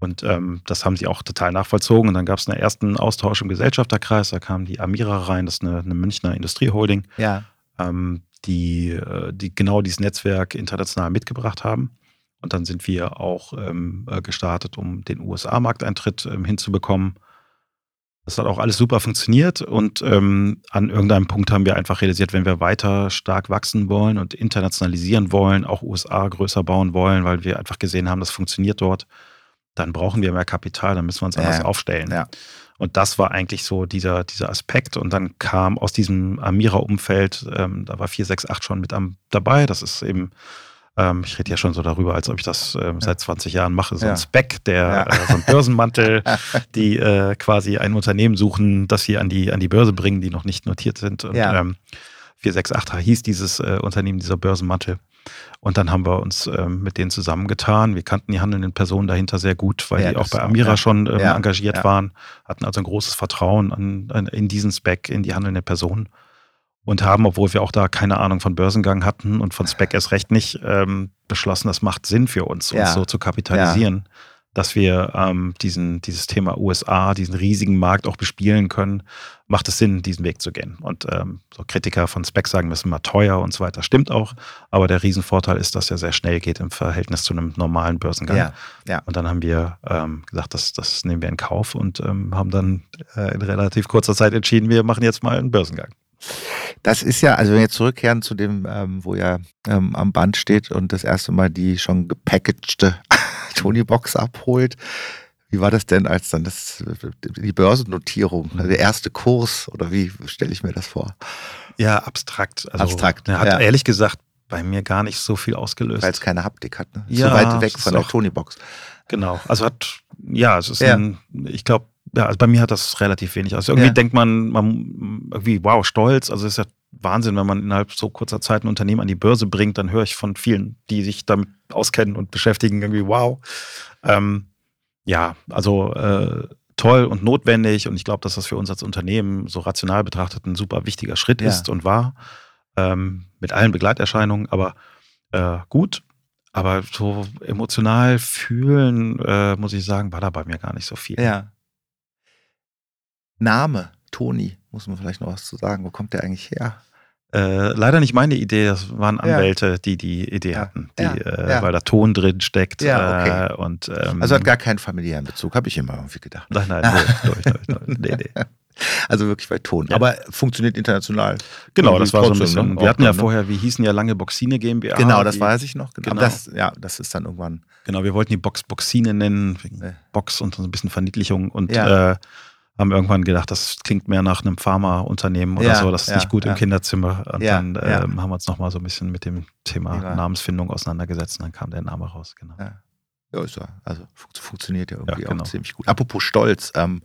[SPEAKER 2] Und ähm, das haben sie auch total nachvollzogen. Und dann gab es einen ersten Austausch im Gesellschafterkreis. Da kam die Amira rein, das ist eine, eine Münchner Industrieholding, ähm, die, äh, die genau dieses Netzwerk international mitgebracht haben. Und dann sind wir auch ähm, äh, gestartet, um den USA-Markteintritt ähm, hinzubekommen. Das hat auch alles super funktioniert und ähm, an irgendeinem Punkt haben wir einfach realisiert, wenn wir weiter stark wachsen wollen und internationalisieren wollen, auch USA größer bauen wollen, weil wir einfach gesehen haben, das funktioniert dort, dann brauchen wir mehr Kapital, dann müssen wir uns anders ja, aufstellen.
[SPEAKER 1] Ja.
[SPEAKER 2] Und das war eigentlich so dieser, dieser Aspekt. Und dann kam aus diesem Amira-Umfeld, ähm, da war 468 schon mit am, dabei. Das ist eben ähm, ich rede ja schon so darüber, als ob ich das ähm, seit 20 Jahren mache. So ein Spec, der, ja. äh, so ein Börsenmantel, die äh, quasi ein Unternehmen suchen, das sie an die, an die Börse bringen, die noch nicht notiert sind. Und ja. ähm, 468 hieß dieses äh, Unternehmen, dieser Börsenmantel. Und dann haben wir uns ähm, mit denen zusammengetan. Wir kannten die handelnden Personen dahinter sehr gut, weil ja, die auch bei Amira ja. schon ähm, ja, engagiert waren, hatten also ein großes Vertrauen an, an, in diesen Spec, in die handelnden Personen und haben, obwohl wir auch da keine Ahnung von Börsengang hatten und von Spec erst recht nicht, ähm, beschlossen, das macht Sinn für uns, ja. uns so zu kapitalisieren, ja. dass wir ähm, diesen, dieses Thema USA, diesen riesigen Markt auch bespielen können, macht es Sinn, diesen Weg zu gehen. Und ähm, so Kritiker von Spec sagen, das ist immer teuer und so weiter, stimmt auch, aber der Riesenvorteil ist, dass er sehr schnell geht im Verhältnis zu einem normalen Börsengang.
[SPEAKER 1] Ja. Ja.
[SPEAKER 2] Und dann haben wir ähm, gesagt, das, das nehmen wir in Kauf und ähm, haben dann äh, in relativ kurzer Zeit entschieden, wir machen jetzt mal einen Börsengang.
[SPEAKER 1] Das ist ja, also wenn wir zurückkehren zu dem, ähm, wo ja ähm, am Band steht und das erste Mal die schon gepackagte Tony-Box abholt. Wie war das denn, als dann das, die Börsennotierung, der erste Kurs oder wie stelle ich mir das vor?
[SPEAKER 2] Ja, abstrakt.
[SPEAKER 1] Also, abstrakt.
[SPEAKER 2] Er hat ja. ehrlich gesagt bei mir gar nicht so viel ausgelöst.
[SPEAKER 1] Weil es keine Haptik hat, ne?
[SPEAKER 2] Ja,
[SPEAKER 1] so weit weg von der Tony-Box.
[SPEAKER 2] Genau. Also hat, ja, es ist ja. ein, ich glaube, ja, also bei mir hat das relativ wenig. Also irgendwie ja. denkt man, man irgendwie, wow, stolz. Also es ist ja Wahnsinn, wenn man innerhalb so kurzer Zeit ein Unternehmen an die Börse bringt, dann höre ich von vielen, die sich damit auskennen und beschäftigen, irgendwie, wow. Ähm, ja, also äh, toll und notwendig und ich glaube, dass das für uns als Unternehmen so rational betrachtet ein super wichtiger Schritt ja. ist und war. Ähm, mit allen Begleiterscheinungen, aber äh, gut. Aber so emotional fühlen, äh, muss ich sagen, war da bei mir gar nicht so viel.
[SPEAKER 1] Ja. Name, Toni, muss man vielleicht noch was zu sagen. Wo kommt der eigentlich her?
[SPEAKER 2] Äh, leider nicht meine Idee, das waren Anwälte, ja. die die Idee ja. hatten, die, ja. Äh, weil da Ton drin steckt.
[SPEAKER 1] Ja, okay.
[SPEAKER 2] Äh, und, ähm,
[SPEAKER 1] also hat gar keinen familiären Bezug, habe ich immer irgendwie gedacht.
[SPEAKER 2] Nein, nein, durch. Nee, nee.
[SPEAKER 1] Also wirklich bei Ton. Aber funktioniert international.
[SPEAKER 2] Genau, das war so ein bisschen. Ne? Wir hatten ja ne? vorher, wir hießen ja lange Boxine GmbH.
[SPEAKER 1] Genau, das weiß ich noch. Genau. Das, ja, das ist dann irgendwann.
[SPEAKER 2] Genau, wir wollten die Box Boxine nennen, wegen Box und so ein bisschen Verniedlichung. Und äh, haben irgendwann gedacht, das klingt mehr nach einem Pharmaunternehmen oder ja, so, das ist ja, nicht gut ja. im Kinderzimmer. Und dann äh, haben wir uns nochmal so ein bisschen mit dem Thema Namensfindung auseinandergesetzt und dann kam der Name raus, genau.
[SPEAKER 1] Ja, ist ja, also funktioniert ja irgendwie genau. auch ziemlich gut. Apropos Stolz, ähm,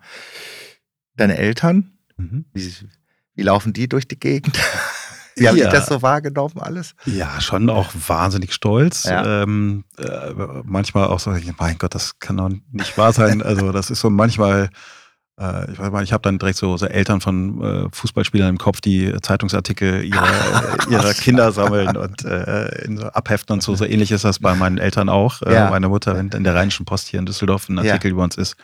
[SPEAKER 1] deine Eltern, mhm. wie, wie laufen die durch die Gegend? Wie haben ja. Das so wahrgenommen alles?
[SPEAKER 2] Ja, schon auch wahnsinnig stolz. Ja. Ähm, äh, manchmal auch so, mein Gott, das kann doch nicht wahr sein. Also das ist so manchmal ich weiß mal, ich habe dann direkt so, so Eltern von äh, Fußballspielern im Kopf, die Zeitungsartikel ihrer, äh, ihrer Kinder sammeln und äh, so abheften und so. So ähnlich ist das bei meinen Eltern auch. Äh, ja. Meine Mutter, wenn in der Rheinischen Post hier in Düsseldorf ein Artikel ja. über uns ist,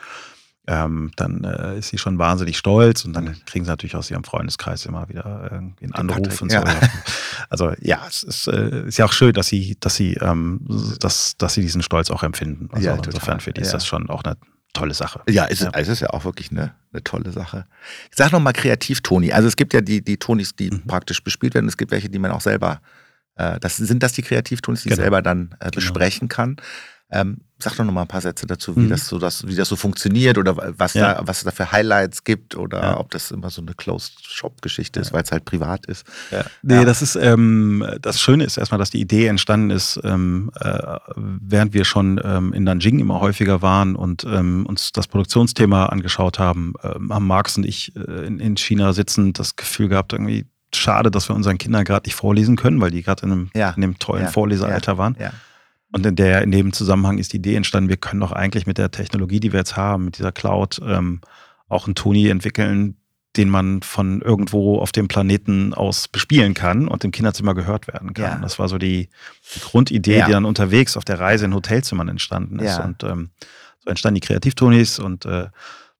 [SPEAKER 2] ähm, dann äh, ist sie schon wahnsinnig stolz und dann kriegen sie natürlich aus ihrem Freundeskreis immer wieder irgendwie einen Anruf Patrick, und so. Ja. Also ja, es ist, äh, ist, ja auch schön, dass sie, dass sie, ähm, dass, dass sie diesen Stolz auch empfinden. Also insofern für die ist das schon auch eine tolle Sache.
[SPEAKER 1] Ja, es, ja. Ist, es ist ja auch wirklich eine, eine tolle Sache. Ich sag nochmal kreativ Toni. Also es gibt ja die, die Tonis, die mhm. praktisch bespielt werden. Es gibt welche, die man auch selber, äh, das sind das die Kreativtonis, die genau. selber dann äh, genau. besprechen genau. kann. Ähm, sag doch noch mal ein paar Sätze dazu, wie, mhm. das, so, das, wie das so funktioniert oder was, ja. da, was es da für Highlights gibt oder ja. ob das immer so eine Closed-Shop-Geschichte ist, weil es halt privat ist.
[SPEAKER 2] Ja. Nee, das ist, ähm, das Schöne ist erstmal, dass die Idee entstanden ist, ähm, äh, während wir schon ähm, in Nanjing immer häufiger waren und ähm, uns das Produktionsthema angeschaut haben, ähm, haben Marx und ich äh, in, in China sitzen das Gefühl gehabt, irgendwie schade, dass wir unseren Kindern gerade nicht vorlesen können, weil die gerade in, einem, in dem tollen Vorlesealter waren. Ja. Und in, der, in dem Zusammenhang ist die Idee entstanden, wir können doch eigentlich mit der Technologie, die wir jetzt haben, mit dieser Cloud, ähm, auch einen Toni entwickeln, den man von irgendwo auf dem Planeten aus bespielen kann und im Kinderzimmer gehört werden kann. Ja. Das war so die, die Grundidee, ja. die dann unterwegs auf der Reise in Hotelzimmern entstanden ist. Ja. Und ähm, so entstanden die Kreativtonis und äh,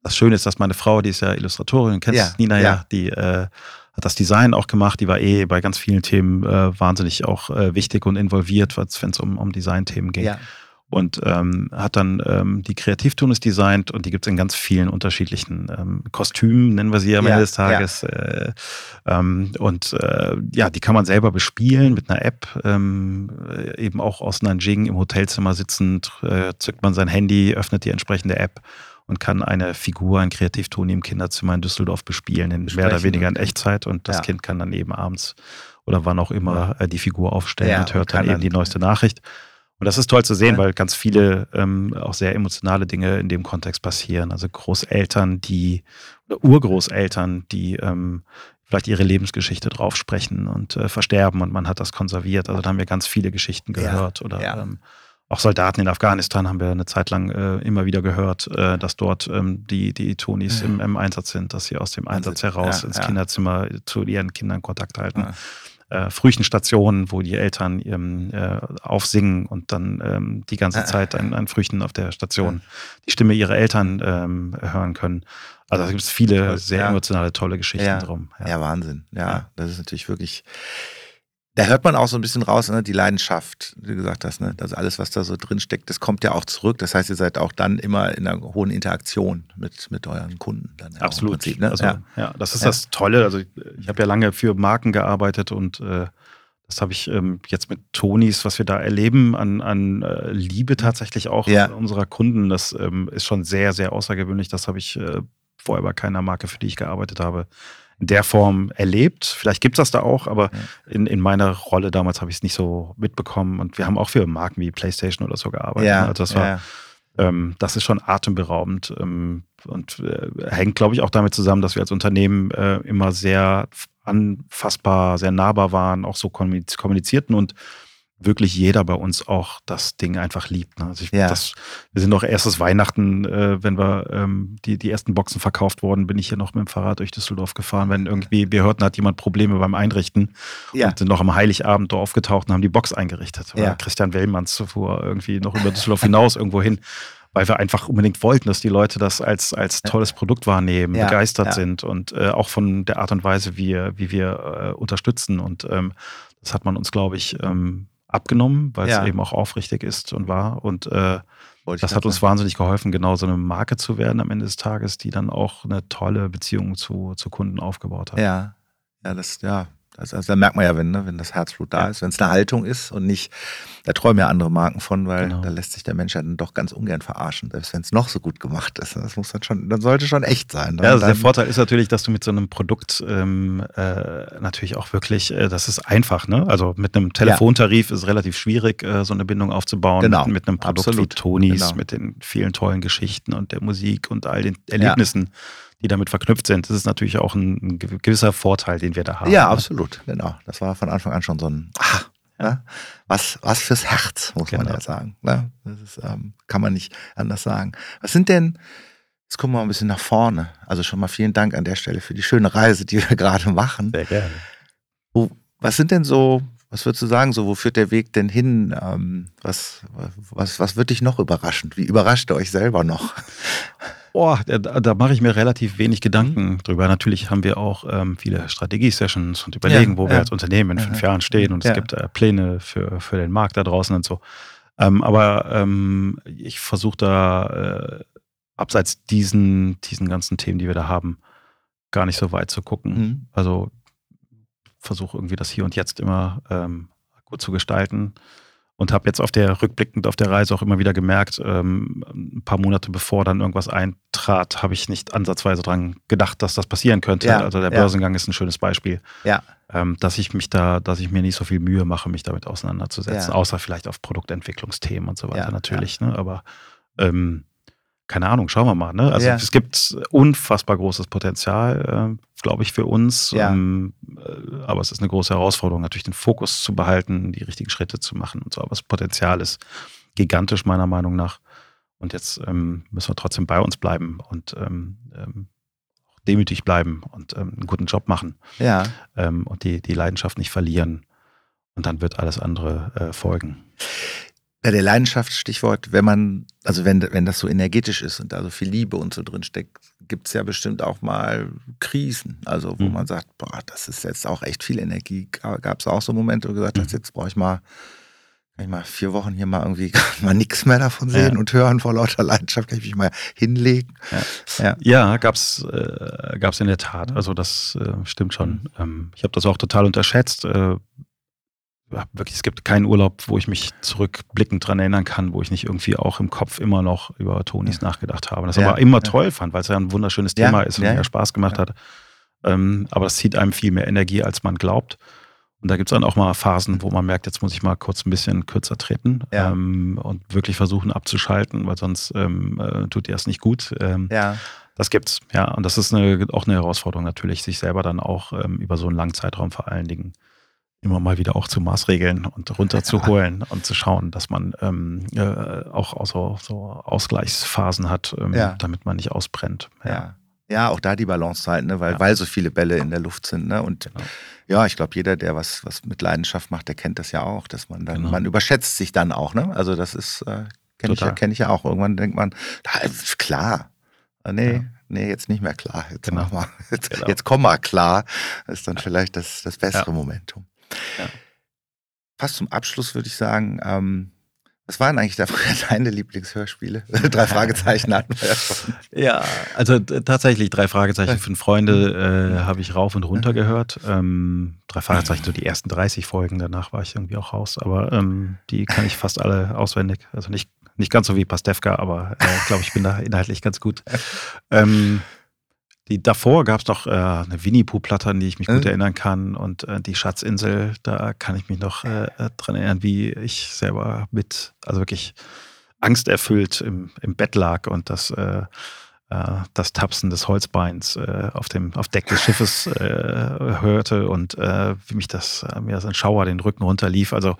[SPEAKER 2] das Schöne ist, dass meine Frau, die ist ja Illustratorin, kennst Nina ja, die äh, hat das Design auch gemacht. Die war eh bei ganz vielen Themen äh, wahnsinnig auch äh, wichtig und involviert, wenn es um, um Design-Themen ging. Ja. Und ähm, hat dann ähm, die Kreativtunis designt und die gibt es in ganz vielen unterschiedlichen ähm, Kostümen, nennen wir sie am ja, Ende des Tages. Ja. Äh, ähm, und äh, ja, die kann man selber bespielen mit einer App, ähm, eben auch aus Nanjing im Hotelzimmer sitzend, äh, zückt man sein Handy, öffnet die entsprechende App und kann eine Figur, ein Kreativtoni im Kinderzimmer in Düsseldorf bespielen, in mehr oder weniger in Echtzeit. Und das ja. Kind kann dann eben abends oder wann auch immer ja. Äh, die Figur aufstellen ja, und hört dann eben die neueste Nachricht. Und das ist toll zu sehen, weil ganz viele ähm, auch sehr emotionale Dinge in dem Kontext passieren. Also Großeltern, die oder Urgroßeltern, die ähm, vielleicht ihre Lebensgeschichte drauf sprechen und äh, versterben und man hat das konserviert. Also da haben wir ganz viele Geschichten gehört oder ähm, auch Soldaten in Afghanistan haben wir eine Zeit lang äh, immer wieder gehört, äh, dass dort ähm, die, die Tonis im, im, Einsatz sind, dass sie aus dem Einsatz heraus ja, ins ja. Kinderzimmer zu ihren Kindern Kontakt halten. Ja. Äh, Frühchenstationen, wo die Eltern ähm, äh, aufsingen und dann ähm, die ganze Zeit ein, ein Früchten auf der Station die Stimme ihrer Eltern ähm, hören können. Also da gibt es viele sehr emotionale, tolle Geschichten drum.
[SPEAKER 1] Ja. Wahnsinn. Ja, das ist natürlich wirklich da hört man auch so ein bisschen raus, ne, die Leidenschaft, wie du gesagt hast, ne? Also alles, was da so drin steckt, das kommt ja auch zurück. Das heißt, ihr seid auch dann immer in einer hohen Interaktion mit, mit euren Kunden. Dann
[SPEAKER 2] Absolut. Prinzip, ne? also, ja. ja. das ist ja. das Tolle. Also ich habe ja lange für Marken gearbeitet und äh, das habe ich ähm, jetzt mit Tonis, was wir da erleben, an, an äh, Liebe tatsächlich auch unserer Kunden. Das ähm, ist schon sehr, sehr außergewöhnlich. Das habe ich äh, vorher bei keiner Marke, für die ich gearbeitet habe, in der Form erlebt. Vielleicht gibt es das da auch, aber in, in meiner Rolle damals habe ich es nicht so mitbekommen. Und wir haben auch für Marken wie PlayStation oder so gearbeitet. Ja, also das war, ja. ähm, das ist schon atemberaubend ähm, und äh, hängt, glaube ich, auch damit zusammen, dass wir als Unternehmen äh, immer sehr anfassbar, sehr nahbar waren, auch so kommunizierten und wirklich jeder bei uns auch das Ding einfach liebt. Ne? Also ich, ja. das, wir sind noch erstes Weihnachten, äh, wenn wir ähm, die, die ersten Boxen verkauft wurden, bin ich hier noch mit dem Fahrrad durch Düsseldorf gefahren, wenn irgendwie wir hörten, hat jemand Probleme beim Einrichten ja. und sind noch am Heiligabend da aufgetaucht und haben die Box eingerichtet. Ja. Christian Wellmanns fuhr irgendwie noch über Düsseldorf hinaus irgendwo hin weil wir einfach unbedingt wollten, dass die Leute das als, als tolles Produkt wahrnehmen, ja, begeistert ja. sind und äh, auch von der Art und Weise, wie, wie wir äh, unterstützen. Und ähm, das hat man uns, glaube ich, ähm, abgenommen, weil es eben auch aufrichtig ist und war. Und äh, das hat uns sagen. wahnsinnig geholfen, genau so eine Marke zu werden am Ende des Tages, die dann auch eine tolle Beziehung zu, zu Kunden aufgebaut hat.
[SPEAKER 1] Ja, ja, das, ja, also, also da merkt man ja, wenn, ne, wenn das Herzblut da ja. ist, wenn es eine Haltung ist und nicht, da träumen ja andere Marken von, weil genau. da lässt sich der Mensch ja dann doch ganz ungern verarschen, selbst wenn es noch so gut gemacht ist. Das muss dann schon, dann sollte schon echt sein.
[SPEAKER 2] Ja, also der Vorteil ist natürlich, dass du mit so einem Produkt ähm, äh, natürlich auch wirklich, äh, das ist einfach, ne? Also mit einem Telefontarif ja. ist es relativ schwierig, äh, so eine Bindung aufzubauen. Genau. Mit, mit einem Produkt Absolut. wie Tonis, genau. mit den vielen tollen Geschichten und der Musik und all den Erlebnissen. Ja die damit verknüpft sind. Das ist natürlich auch ein, ein gewisser Vorteil, den wir da haben.
[SPEAKER 1] Ja, ne? absolut, genau. Das war von Anfang an schon so ein, ach, ne? was, was fürs Herz, muss genau. man ja sagen. Ne? Das ist, ähm, kann man nicht anders sagen. Was sind denn, jetzt gucken wir mal ein bisschen nach vorne. Also schon mal vielen Dank an der Stelle für die schöne Reise, die wir gerade machen.
[SPEAKER 2] Sehr gerne.
[SPEAKER 1] Wo, was sind denn so, was würdest du sagen, so, wo führt der Weg denn hin? Ähm, was, was, was wird dich noch überraschen? Wie überrascht ihr euch selber noch?
[SPEAKER 2] Boah, da, da mache ich mir relativ wenig Gedanken mhm. drüber. Natürlich haben wir auch ähm, viele Strategie-Sessions und überlegen, ja, wo ja. wir als Unternehmen in ja, fünf Jahren stehen und es gibt äh, Pläne für, für den Markt da draußen und so. Ähm, aber ähm, ich versuche da äh, abseits diesen, diesen ganzen Themen, die wir da haben, gar nicht so weit zu gucken. Mhm. Also versuche irgendwie das Hier und Jetzt immer ähm, gut zu gestalten und habe jetzt auf der rückblickend auf der Reise auch immer wieder gemerkt, ähm, ein paar Monate bevor dann irgendwas eintrat, habe ich nicht ansatzweise dran gedacht, dass das passieren könnte. Ja, also der Börsengang ja. ist ein schönes Beispiel.
[SPEAKER 1] Ja.
[SPEAKER 2] Ähm, dass ich mich da, dass ich mir nicht so viel Mühe mache, mich damit auseinanderzusetzen, außer vielleicht auf Produktentwicklungsthemen und so weiter natürlich. Ne? Aber ähm, keine Ahnung, schauen wir mal. Ne? Also ja. es gibt unfassbar großes Potenzial, äh, glaube ich, für uns. Ja. Ähm, äh, aber es ist eine große Herausforderung, natürlich den Fokus zu behalten, die richtigen Schritte zu machen und so. Aber das Potenzial ist gigantisch, meiner Meinung nach. Und jetzt ähm, müssen wir trotzdem bei uns bleiben und ähm, ähm demütig bleiben und ähm, einen guten Job machen.
[SPEAKER 1] Ja.
[SPEAKER 2] Ähm, und die, die Leidenschaft nicht verlieren. Und dann wird alles andere äh, folgen.
[SPEAKER 1] Bei der Leidenschaft, Stichwort, wenn man, also wenn, wenn das so energetisch ist und da so viel Liebe und so drin steckt, gibt es ja bestimmt auch mal Krisen. Also wo mhm. man sagt, boah, das ist jetzt auch echt viel Energie. Gab es auch so Momente, wo du gesagt hast, mhm. jetzt brauche ich mal, kann ich mal vier Wochen hier mal irgendwie mal nichts mehr davon sehen ja. und hören vor lauter Leidenschaft, kann ich mich mal hinlegen.
[SPEAKER 2] Ja, ja. ja gab's äh, gab's in der Tat. Also das äh, stimmt schon. Mhm. Ähm, ich habe das auch total unterschätzt. Äh, wirklich, es gibt keinen Urlaub, wo ich mich zurückblickend dran erinnern kann, wo ich nicht irgendwie auch im Kopf immer noch über Tonis ja. nachgedacht habe. Das ja, aber immer ja. toll fand, weil es ja ein wunderschönes Thema ist und mir Spaß gemacht hat. Ähm, aber es zieht einem viel mehr Energie, als man glaubt. Und da gibt es dann auch mal Phasen, wo man merkt, jetzt muss ich mal kurz ein bisschen kürzer treten ähm, und wirklich versuchen abzuschalten, weil sonst ähm, äh, tut dir das nicht gut. Ähm,
[SPEAKER 1] ja.
[SPEAKER 2] Das gibt's, ja. Und das ist eine, auch eine Herausforderung natürlich, sich selber dann auch ähm, über so einen langen Zeitraum vor allen Dingen immer mal wieder auch zu Maßregeln und runterzuholen ja. und zu schauen, dass man ähm, äh, auch so, so Ausgleichsphasen hat, ähm, ja. damit man nicht ausbrennt.
[SPEAKER 1] Ja. ja. ja. auch da die Balance zu halten, ne? weil, weil so viele Bälle in der Luft sind. Ne? Und genau. ja, ich glaube, jeder, der was, was mit Leidenschaft macht, der kennt das ja auch, dass man dann, genau. man überschätzt sich dann auch. Ne? Also das ist, äh, kenne ich, ja, kenn ich ja auch. Irgendwann denkt man, klar, äh, nee, nee, jetzt nicht mehr klar. Jetzt, genau. mal, jetzt, genau. jetzt komm mal klar. Das ist dann vielleicht das, das bessere Momentum. Ja. Fast zum Abschluss würde ich sagen, ähm, was waren eigentlich deine Lieblingshörspiele? drei Fragezeichen hatten wir ja schon.
[SPEAKER 2] Ja, also tatsächlich drei Fragezeichen, fünf Freunde äh, habe ich rauf und runter gehört. Ähm, drei Fragezeichen, so die ersten 30 Folgen, danach war ich irgendwie auch raus. Aber ähm, die kann ich fast alle auswendig. Also nicht, nicht ganz so wie Pastewka, aber ich äh, glaube, ich bin da inhaltlich ganz gut. Ähm, die, davor gab es noch äh, eine Winnie-Pooh-Platte, an die ich mich gut mhm. erinnern kann. Und äh, die Schatzinsel, da kann ich mich noch äh, äh, dran erinnern, wie ich selber mit, also wirklich angsterfüllt im, im Bett lag und das, äh, das Tapsen des Holzbeins äh, auf dem auf Deck des Schiffes äh, hörte und äh, wie mich das äh, mir so ein Schauer den Rücken runterlief. Also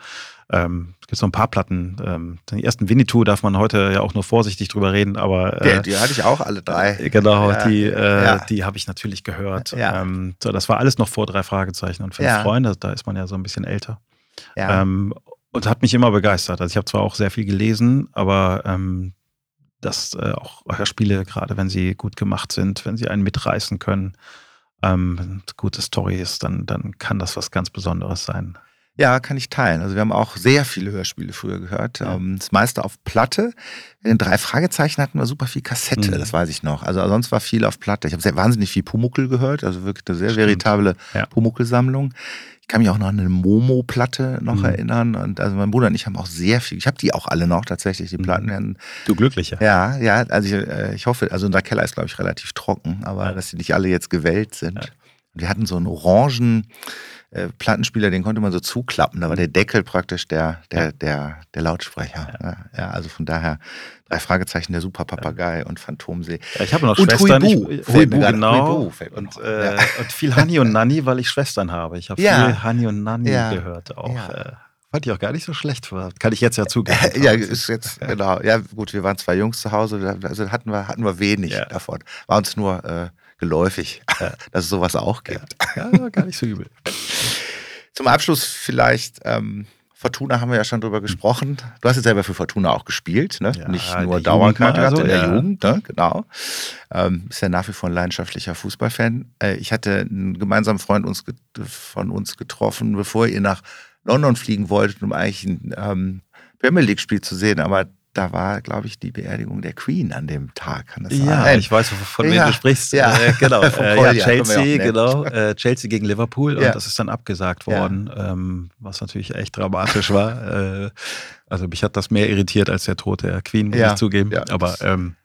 [SPEAKER 2] ähm, es gibt so ein paar Platten. Ähm, den ersten Winnetou darf man heute ja auch nur vorsichtig drüber reden, aber
[SPEAKER 1] äh, die, die hatte ich auch alle drei.
[SPEAKER 2] Genau, ja, die, äh, ja. die habe ich natürlich gehört. Ja. Ähm, so, das war alles noch vor drei Fragezeichen und fünf Freunde. Da ist man ja so ein bisschen älter. Ähm, und hat mich immer begeistert. Also ich habe zwar auch sehr viel gelesen, aber ähm, dass äh, auch Hörspiele, gerade wenn sie gut gemacht sind, wenn sie einen mitreißen können, ähm, gute Story ist, dann, dann kann das was ganz Besonderes sein.
[SPEAKER 1] Ja, kann ich teilen. Also wir haben auch sehr viele Hörspiele früher gehört. Ja. Ähm, das meiste auf Platte. In drei Fragezeichen hatten wir super viel Kassette, mhm. das weiß ich noch. Also sonst war viel auf Platte. Ich habe wahnsinnig viel Pumuckel gehört, also wirklich eine sehr Stimmt. veritable ja. Pumuckel-Sammlung. Ich kann mich auch noch an eine Momo-Platte noch mhm. erinnern. Und also mein Bruder und ich haben auch sehr viel. Ich habe die auch alle noch tatsächlich, die mhm. Platten.
[SPEAKER 2] Du glücklicher.
[SPEAKER 1] Ja, ja. Also ich, äh, ich hoffe, also unser Keller ist, glaube ich, relativ trocken, aber ja. dass sie nicht alle jetzt gewellt sind. Ja. Wir hatten so einen orangen äh, Plattenspieler, den konnte man so zuklappen. Da war der Deckel praktisch der, der, der, der Lautsprecher. Ja. ja also von daher drei Fragezeichen, der Superpapagei ja. und Phantomsee.
[SPEAKER 2] Ich habe noch und Schwestern. Huibu, ich, Huibu genau. Huibu und, äh, und viel Hani und Nanni, weil ich Schwestern habe. Ich habe viel Hani und Nanni gehört auch. Äh, Fand ich auch gar nicht so schlecht. Kann ich jetzt ja zugeben.
[SPEAKER 1] ja, ist jetzt, genau. Ja, gut, wir waren zwei Jungs zu Hause, also hatten wir, hatten wir wenig davon. War uns nur äh, geläufig, ja. dass es sowas auch gibt.
[SPEAKER 2] Ja, gar nicht so übel.
[SPEAKER 1] Zum Abschluss vielleicht, ähm, Fortuna haben wir ja schon drüber gesprochen. Du hast jetzt selber für Fortuna auch gespielt, ne? Ja, nicht nur Dauerkarte also, in der ja. Jugend, ne? genau. Ähm, ist ja nach wie vor ein leidenschaftlicher Fußballfan. Äh, ich hatte einen gemeinsamen Freund uns, von uns getroffen, bevor ihr nach London fliegen wolltet, um eigentlich ein ähm, Premier League-Spiel zu sehen, aber da war, glaube ich, die Beerdigung der Queen an dem Tag.
[SPEAKER 2] Kann das ja, sein? ich weiß, von wem ja, du sprichst. Ja, äh, genau. äh, ja, Chelsea, genau. Äh, Chelsea gegen Liverpool und das ist dann abgesagt worden, ähm, was natürlich echt dramatisch war. Äh, also mich hat das mehr irritiert als der Tod der Queen, muss ich zugeben. Aber ähm,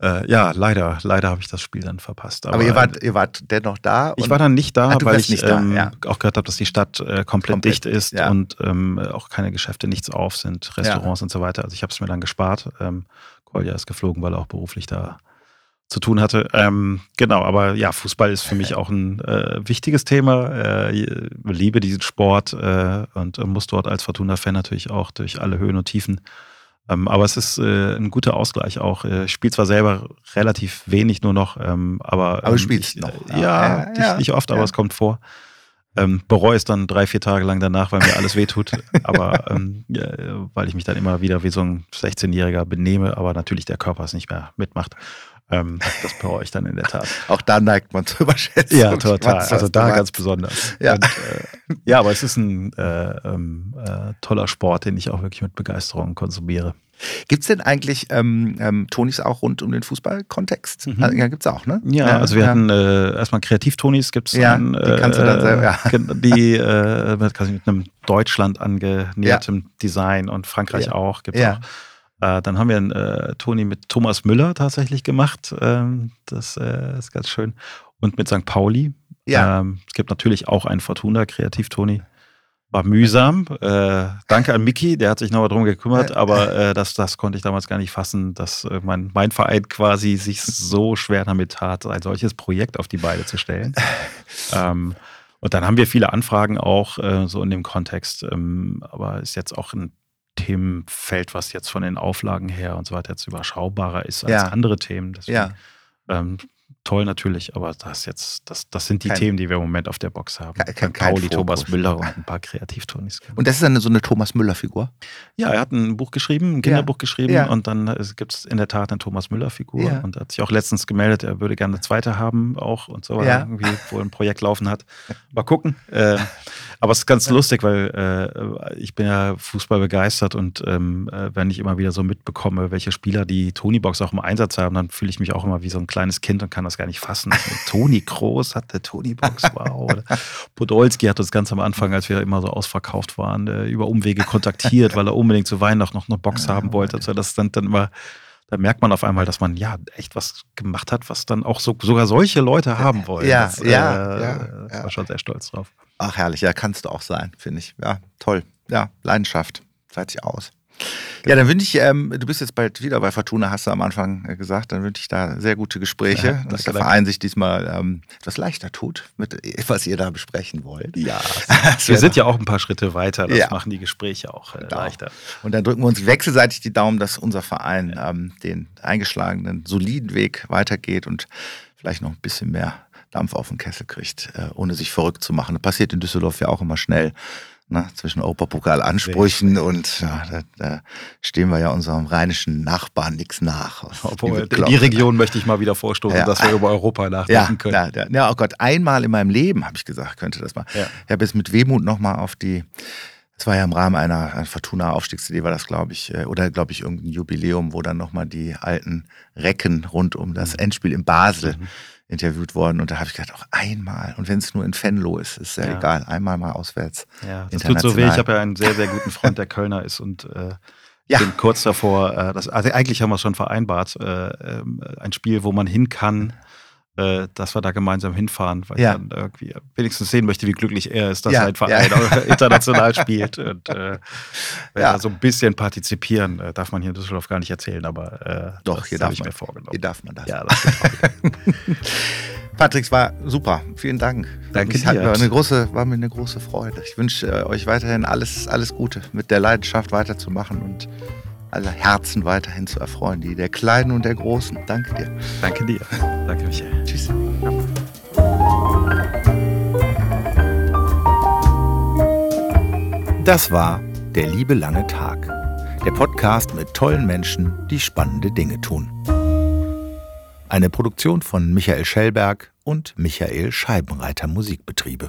[SPEAKER 2] äh, ja, leider, leider habe ich das Spiel dann verpasst.
[SPEAKER 1] Aber, Aber ihr, wart, ihr wart dennoch da?
[SPEAKER 2] Ich war dann nicht da, Ach, weil ich da, ähm, ja. auch gehört habe, dass die Stadt äh, komplett, komplett, dicht ist ja. und ähm, auch keine Geschäfte, nichts auf sind, Restaurants ja. und so weiter. Also ich habe es mir dann gespart. Ähm, Kolja ist geflogen, weil er auch beruflich da zu tun hatte. Ähm, genau, aber ja, Fußball ist für mich auch ein äh, wichtiges Thema. Äh, liebe diesen Sport äh, und muss dort als Fortuna-Fan natürlich auch durch alle Höhen und Tiefen ähm, aber es ist äh, ein guter Ausgleich auch. Äh, ich spiele zwar selber relativ wenig nur noch, ähm, aber.
[SPEAKER 1] Aber du ähm, spielst
[SPEAKER 2] ich,
[SPEAKER 1] noch.
[SPEAKER 2] Ja, ja, nicht, ja, nicht, oft, aber es kommt vor. Ähm, bereue es dann drei, vier Tage lang danach, weil mir alles wehtut. aber ähm, ja, weil ich mich dann immer wieder wie so ein 16-Jähriger benehme, aber natürlich der Körper es nicht mehr mitmacht. Ähm, das bereue ich dann in der Tat.
[SPEAKER 1] Auch da neigt man zu überschätzen.
[SPEAKER 2] Ja, total. Also da ganz besonders. Ja. Und, äh, ja, aber es ist ein äh, ähm, äh, toller Sport, den ich auch wirklich mit Begeisterung konsumiere.
[SPEAKER 1] Gibt es denn eigentlich ähm, ähm, Tonis auch rund um den Fußballkontext? Mhm. Also, ja, gibt es auch, ne?
[SPEAKER 2] Ja, ja also wir ja. hatten äh, erstmal Kreativtonis, gibt es
[SPEAKER 1] ja, dann. Die kannst du dann äh, selber, ja.
[SPEAKER 2] Die äh, mit einem Deutschland angenähertem Design und Frankreich auch, gibt es auch. Äh, dann haben wir einen äh, Toni mit Thomas Müller tatsächlich gemacht. Ähm, das äh, ist ganz schön. Und mit St. Pauli. Ja. Ähm, es gibt natürlich auch einen Fortuna Kreativ-Toni. War mühsam. Äh, danke an Miki, der hat sich nochmal drum gekümmert, aber äh, das, das konnte ich damals gar nicht fassen, dass äh, mein, mein Verein quasi sich so schwer damit tat, ein solches Projekt auf die Beine zu stellen. ähm, und dann haben wir viele Anfragen auch so in dem Kontext, ähm, aber ist jetzt auch ein Themenfeld, was jetzt von den Auflagen her und so weiter jetzt überschaubarer ist als ja. andere Themen. Deswegen, ja. ähm, toll natürlich, aber das jetzt, das, das sind die kein, Themen, die wir im Moment auf der Box haben. Kein, kein, Pauli, Thomas Müller und ein paar Kreativtonis.
[SPEAKER 1] Und das ist eine, so eine Thomas Müller-Figur?
[SPEAKER 2] Ja, er hat ein Buch geschrieben, ein Kinderbuch ja. geschrieben ja. und dann gibt es in der Tat eine Thomas Müller-Figur ja. und er hat sich auch letztens gemeldet, er würde gerne eine zweite haben auch und so, ja. irgendwie, wo er ein Projekt laufen hat. Mal gucken. Äh, aber es ist ganz lustig, weil äh, ich bin ja Fußball begeistert und ähm, äh, wenn ich immer wieder so mitbekomme, welche Spieler die Tony-Box auch im Einsatz haben, dann fühle ich mich auch immer wie so ein kleines Kind und kann das das gar nicht fassen. Toni Groß hatte Toni Box, wow. Podolski hat uns ganz am Anfang, als wir immer so ausverkauft waren, äh, über Umwege kontaktiert, weil er unbedingt zu Weihnachten noch eine Box haben wollte. Also das dann, dann immer, da merkt man auf einmal, dass man ja echt was gemacht hat, was dann auch so, sogar solche Leute haben wollen.
[SPEAKER 1] Ja,
[SPEAKER 2] das,
[SPEAKER 1] ja, äh, ja,
[SPEAKER 2] das war schon sehr stolz drauf.
[SPEAKER 1] Ach herrlich, ja, kannst du auch sein, finde ich. Ja, toll. Ja, Leidenschaft. Fertig aus. Ja, dann wünsche ich, ähm, du bist jetzt bald wieder bei Fortuna, hast du am Anfang äh, gesagt, dann wünsche ich da sehr gute Gespräche, ja, dass der Verein sich diesmal ähm, etwas leichter tut, mit was ihr da besprechen wollt.
[SPEAKER 2] Ja, wir sind ja auch ein paar Schritte weiter, das ja. machen die Gespräche auch äh, genau. leichter.
[SPEAKER 1] Und dann drücken wir uns wechselseitig die Daumen, dass unser Verein ähm, den eingeschlagenen, soliden Weg weitergeht und vielleicht noch ein bisschen mehr Dampf auf den Kessel kriegt, äh, ohne sich verrückt zu machen. Das passiert in Düsseldorf ja auch immer schnell ne, zwischen Europapokal-Ansprüchen und ja, da, da, stehen wir ja unserem rheinischen Nachbarn nichts nach.
[SPEAKER 2] Obwohl, die, die Region möchte ich mal wieder vorstoßen, ja. dass wir über Europa nachdenken
[SPEAKER 1] ja,
[SPEAKER 2] können.
[SPEAKER 1] Ja, oh Gott, einmal in meinem Leben, habe ich gesagt, könnte das mal. Ich habe jetzt mit Wehmut nochmal auf die das war ja im Rahmen einer, einer Fortuna-Aufstiegsidee, war das, glaube ich, äh, oder glaube ich, irgendein Jubiläum, wo dann nochmal die alten Recken rund um das mhm. Endspiel in Basel mhm. Interviewt worden. Und da habe ich gedacht, auch einmal, und wenn es nur in Fenlo ist, ist ja, ja, egal, einmal mal auswärts.
[SPEAKER 2] Ja, das tut so weh. Ich habe ja einen sehr, sehr guten Freund, der Kölner ist und äh, ja. bin kurz davor, äh, das, also eigentlich haben wir es schon vereinbart, äh, ähm, ein Spiel, wo man hin kann äh, dass wir da gemeinsam hinfahren, weil ja. ich dann irgendwie wenigstens sehen möchte, wie glücklich er ist, dass ja, ein Verein ja. international spielt. Und äh, ja. so ein bisschen partizipieren, äh, darf man hier in Düsseldorf gar nicht erzählen, aber äh,
[SPEAKER 1] doch,
[SPEAKER 2] hier
[SPEAKER 1] darf
[SPEAKER 2] ich
[SPEAKER 1] man,
[SPEAKER 2] mir vorgenommen.
[SPEAKER 1] Hier darf man das. Ja, das Patrick, es war super. Vielen Dank.
[SPEAKER 2] Danke
[SPEAKER 1] es
[SPEAKER 2] dir.
[SPEAKER 1] War, eine große, war mir eine große Freude. Ich wünsche äh, euch weiterhin alles, alles Gute, mit der Leidenschaft weiterzumachen und aller Herzen weiterhin zu erfreuen, die der Kleinen und der Großen. Danke dir.
[SPEAKER 2] Danke dir. Danke, Michael.
[SPEAKER 1] Tschüss. Das war Der liebe lange Tag. Der Podcast mit tollen Menschen, die spannende Dinge tun. Eine Produktion von Michael Schellberg und Michael Scheibenreiter Musikbetriebe.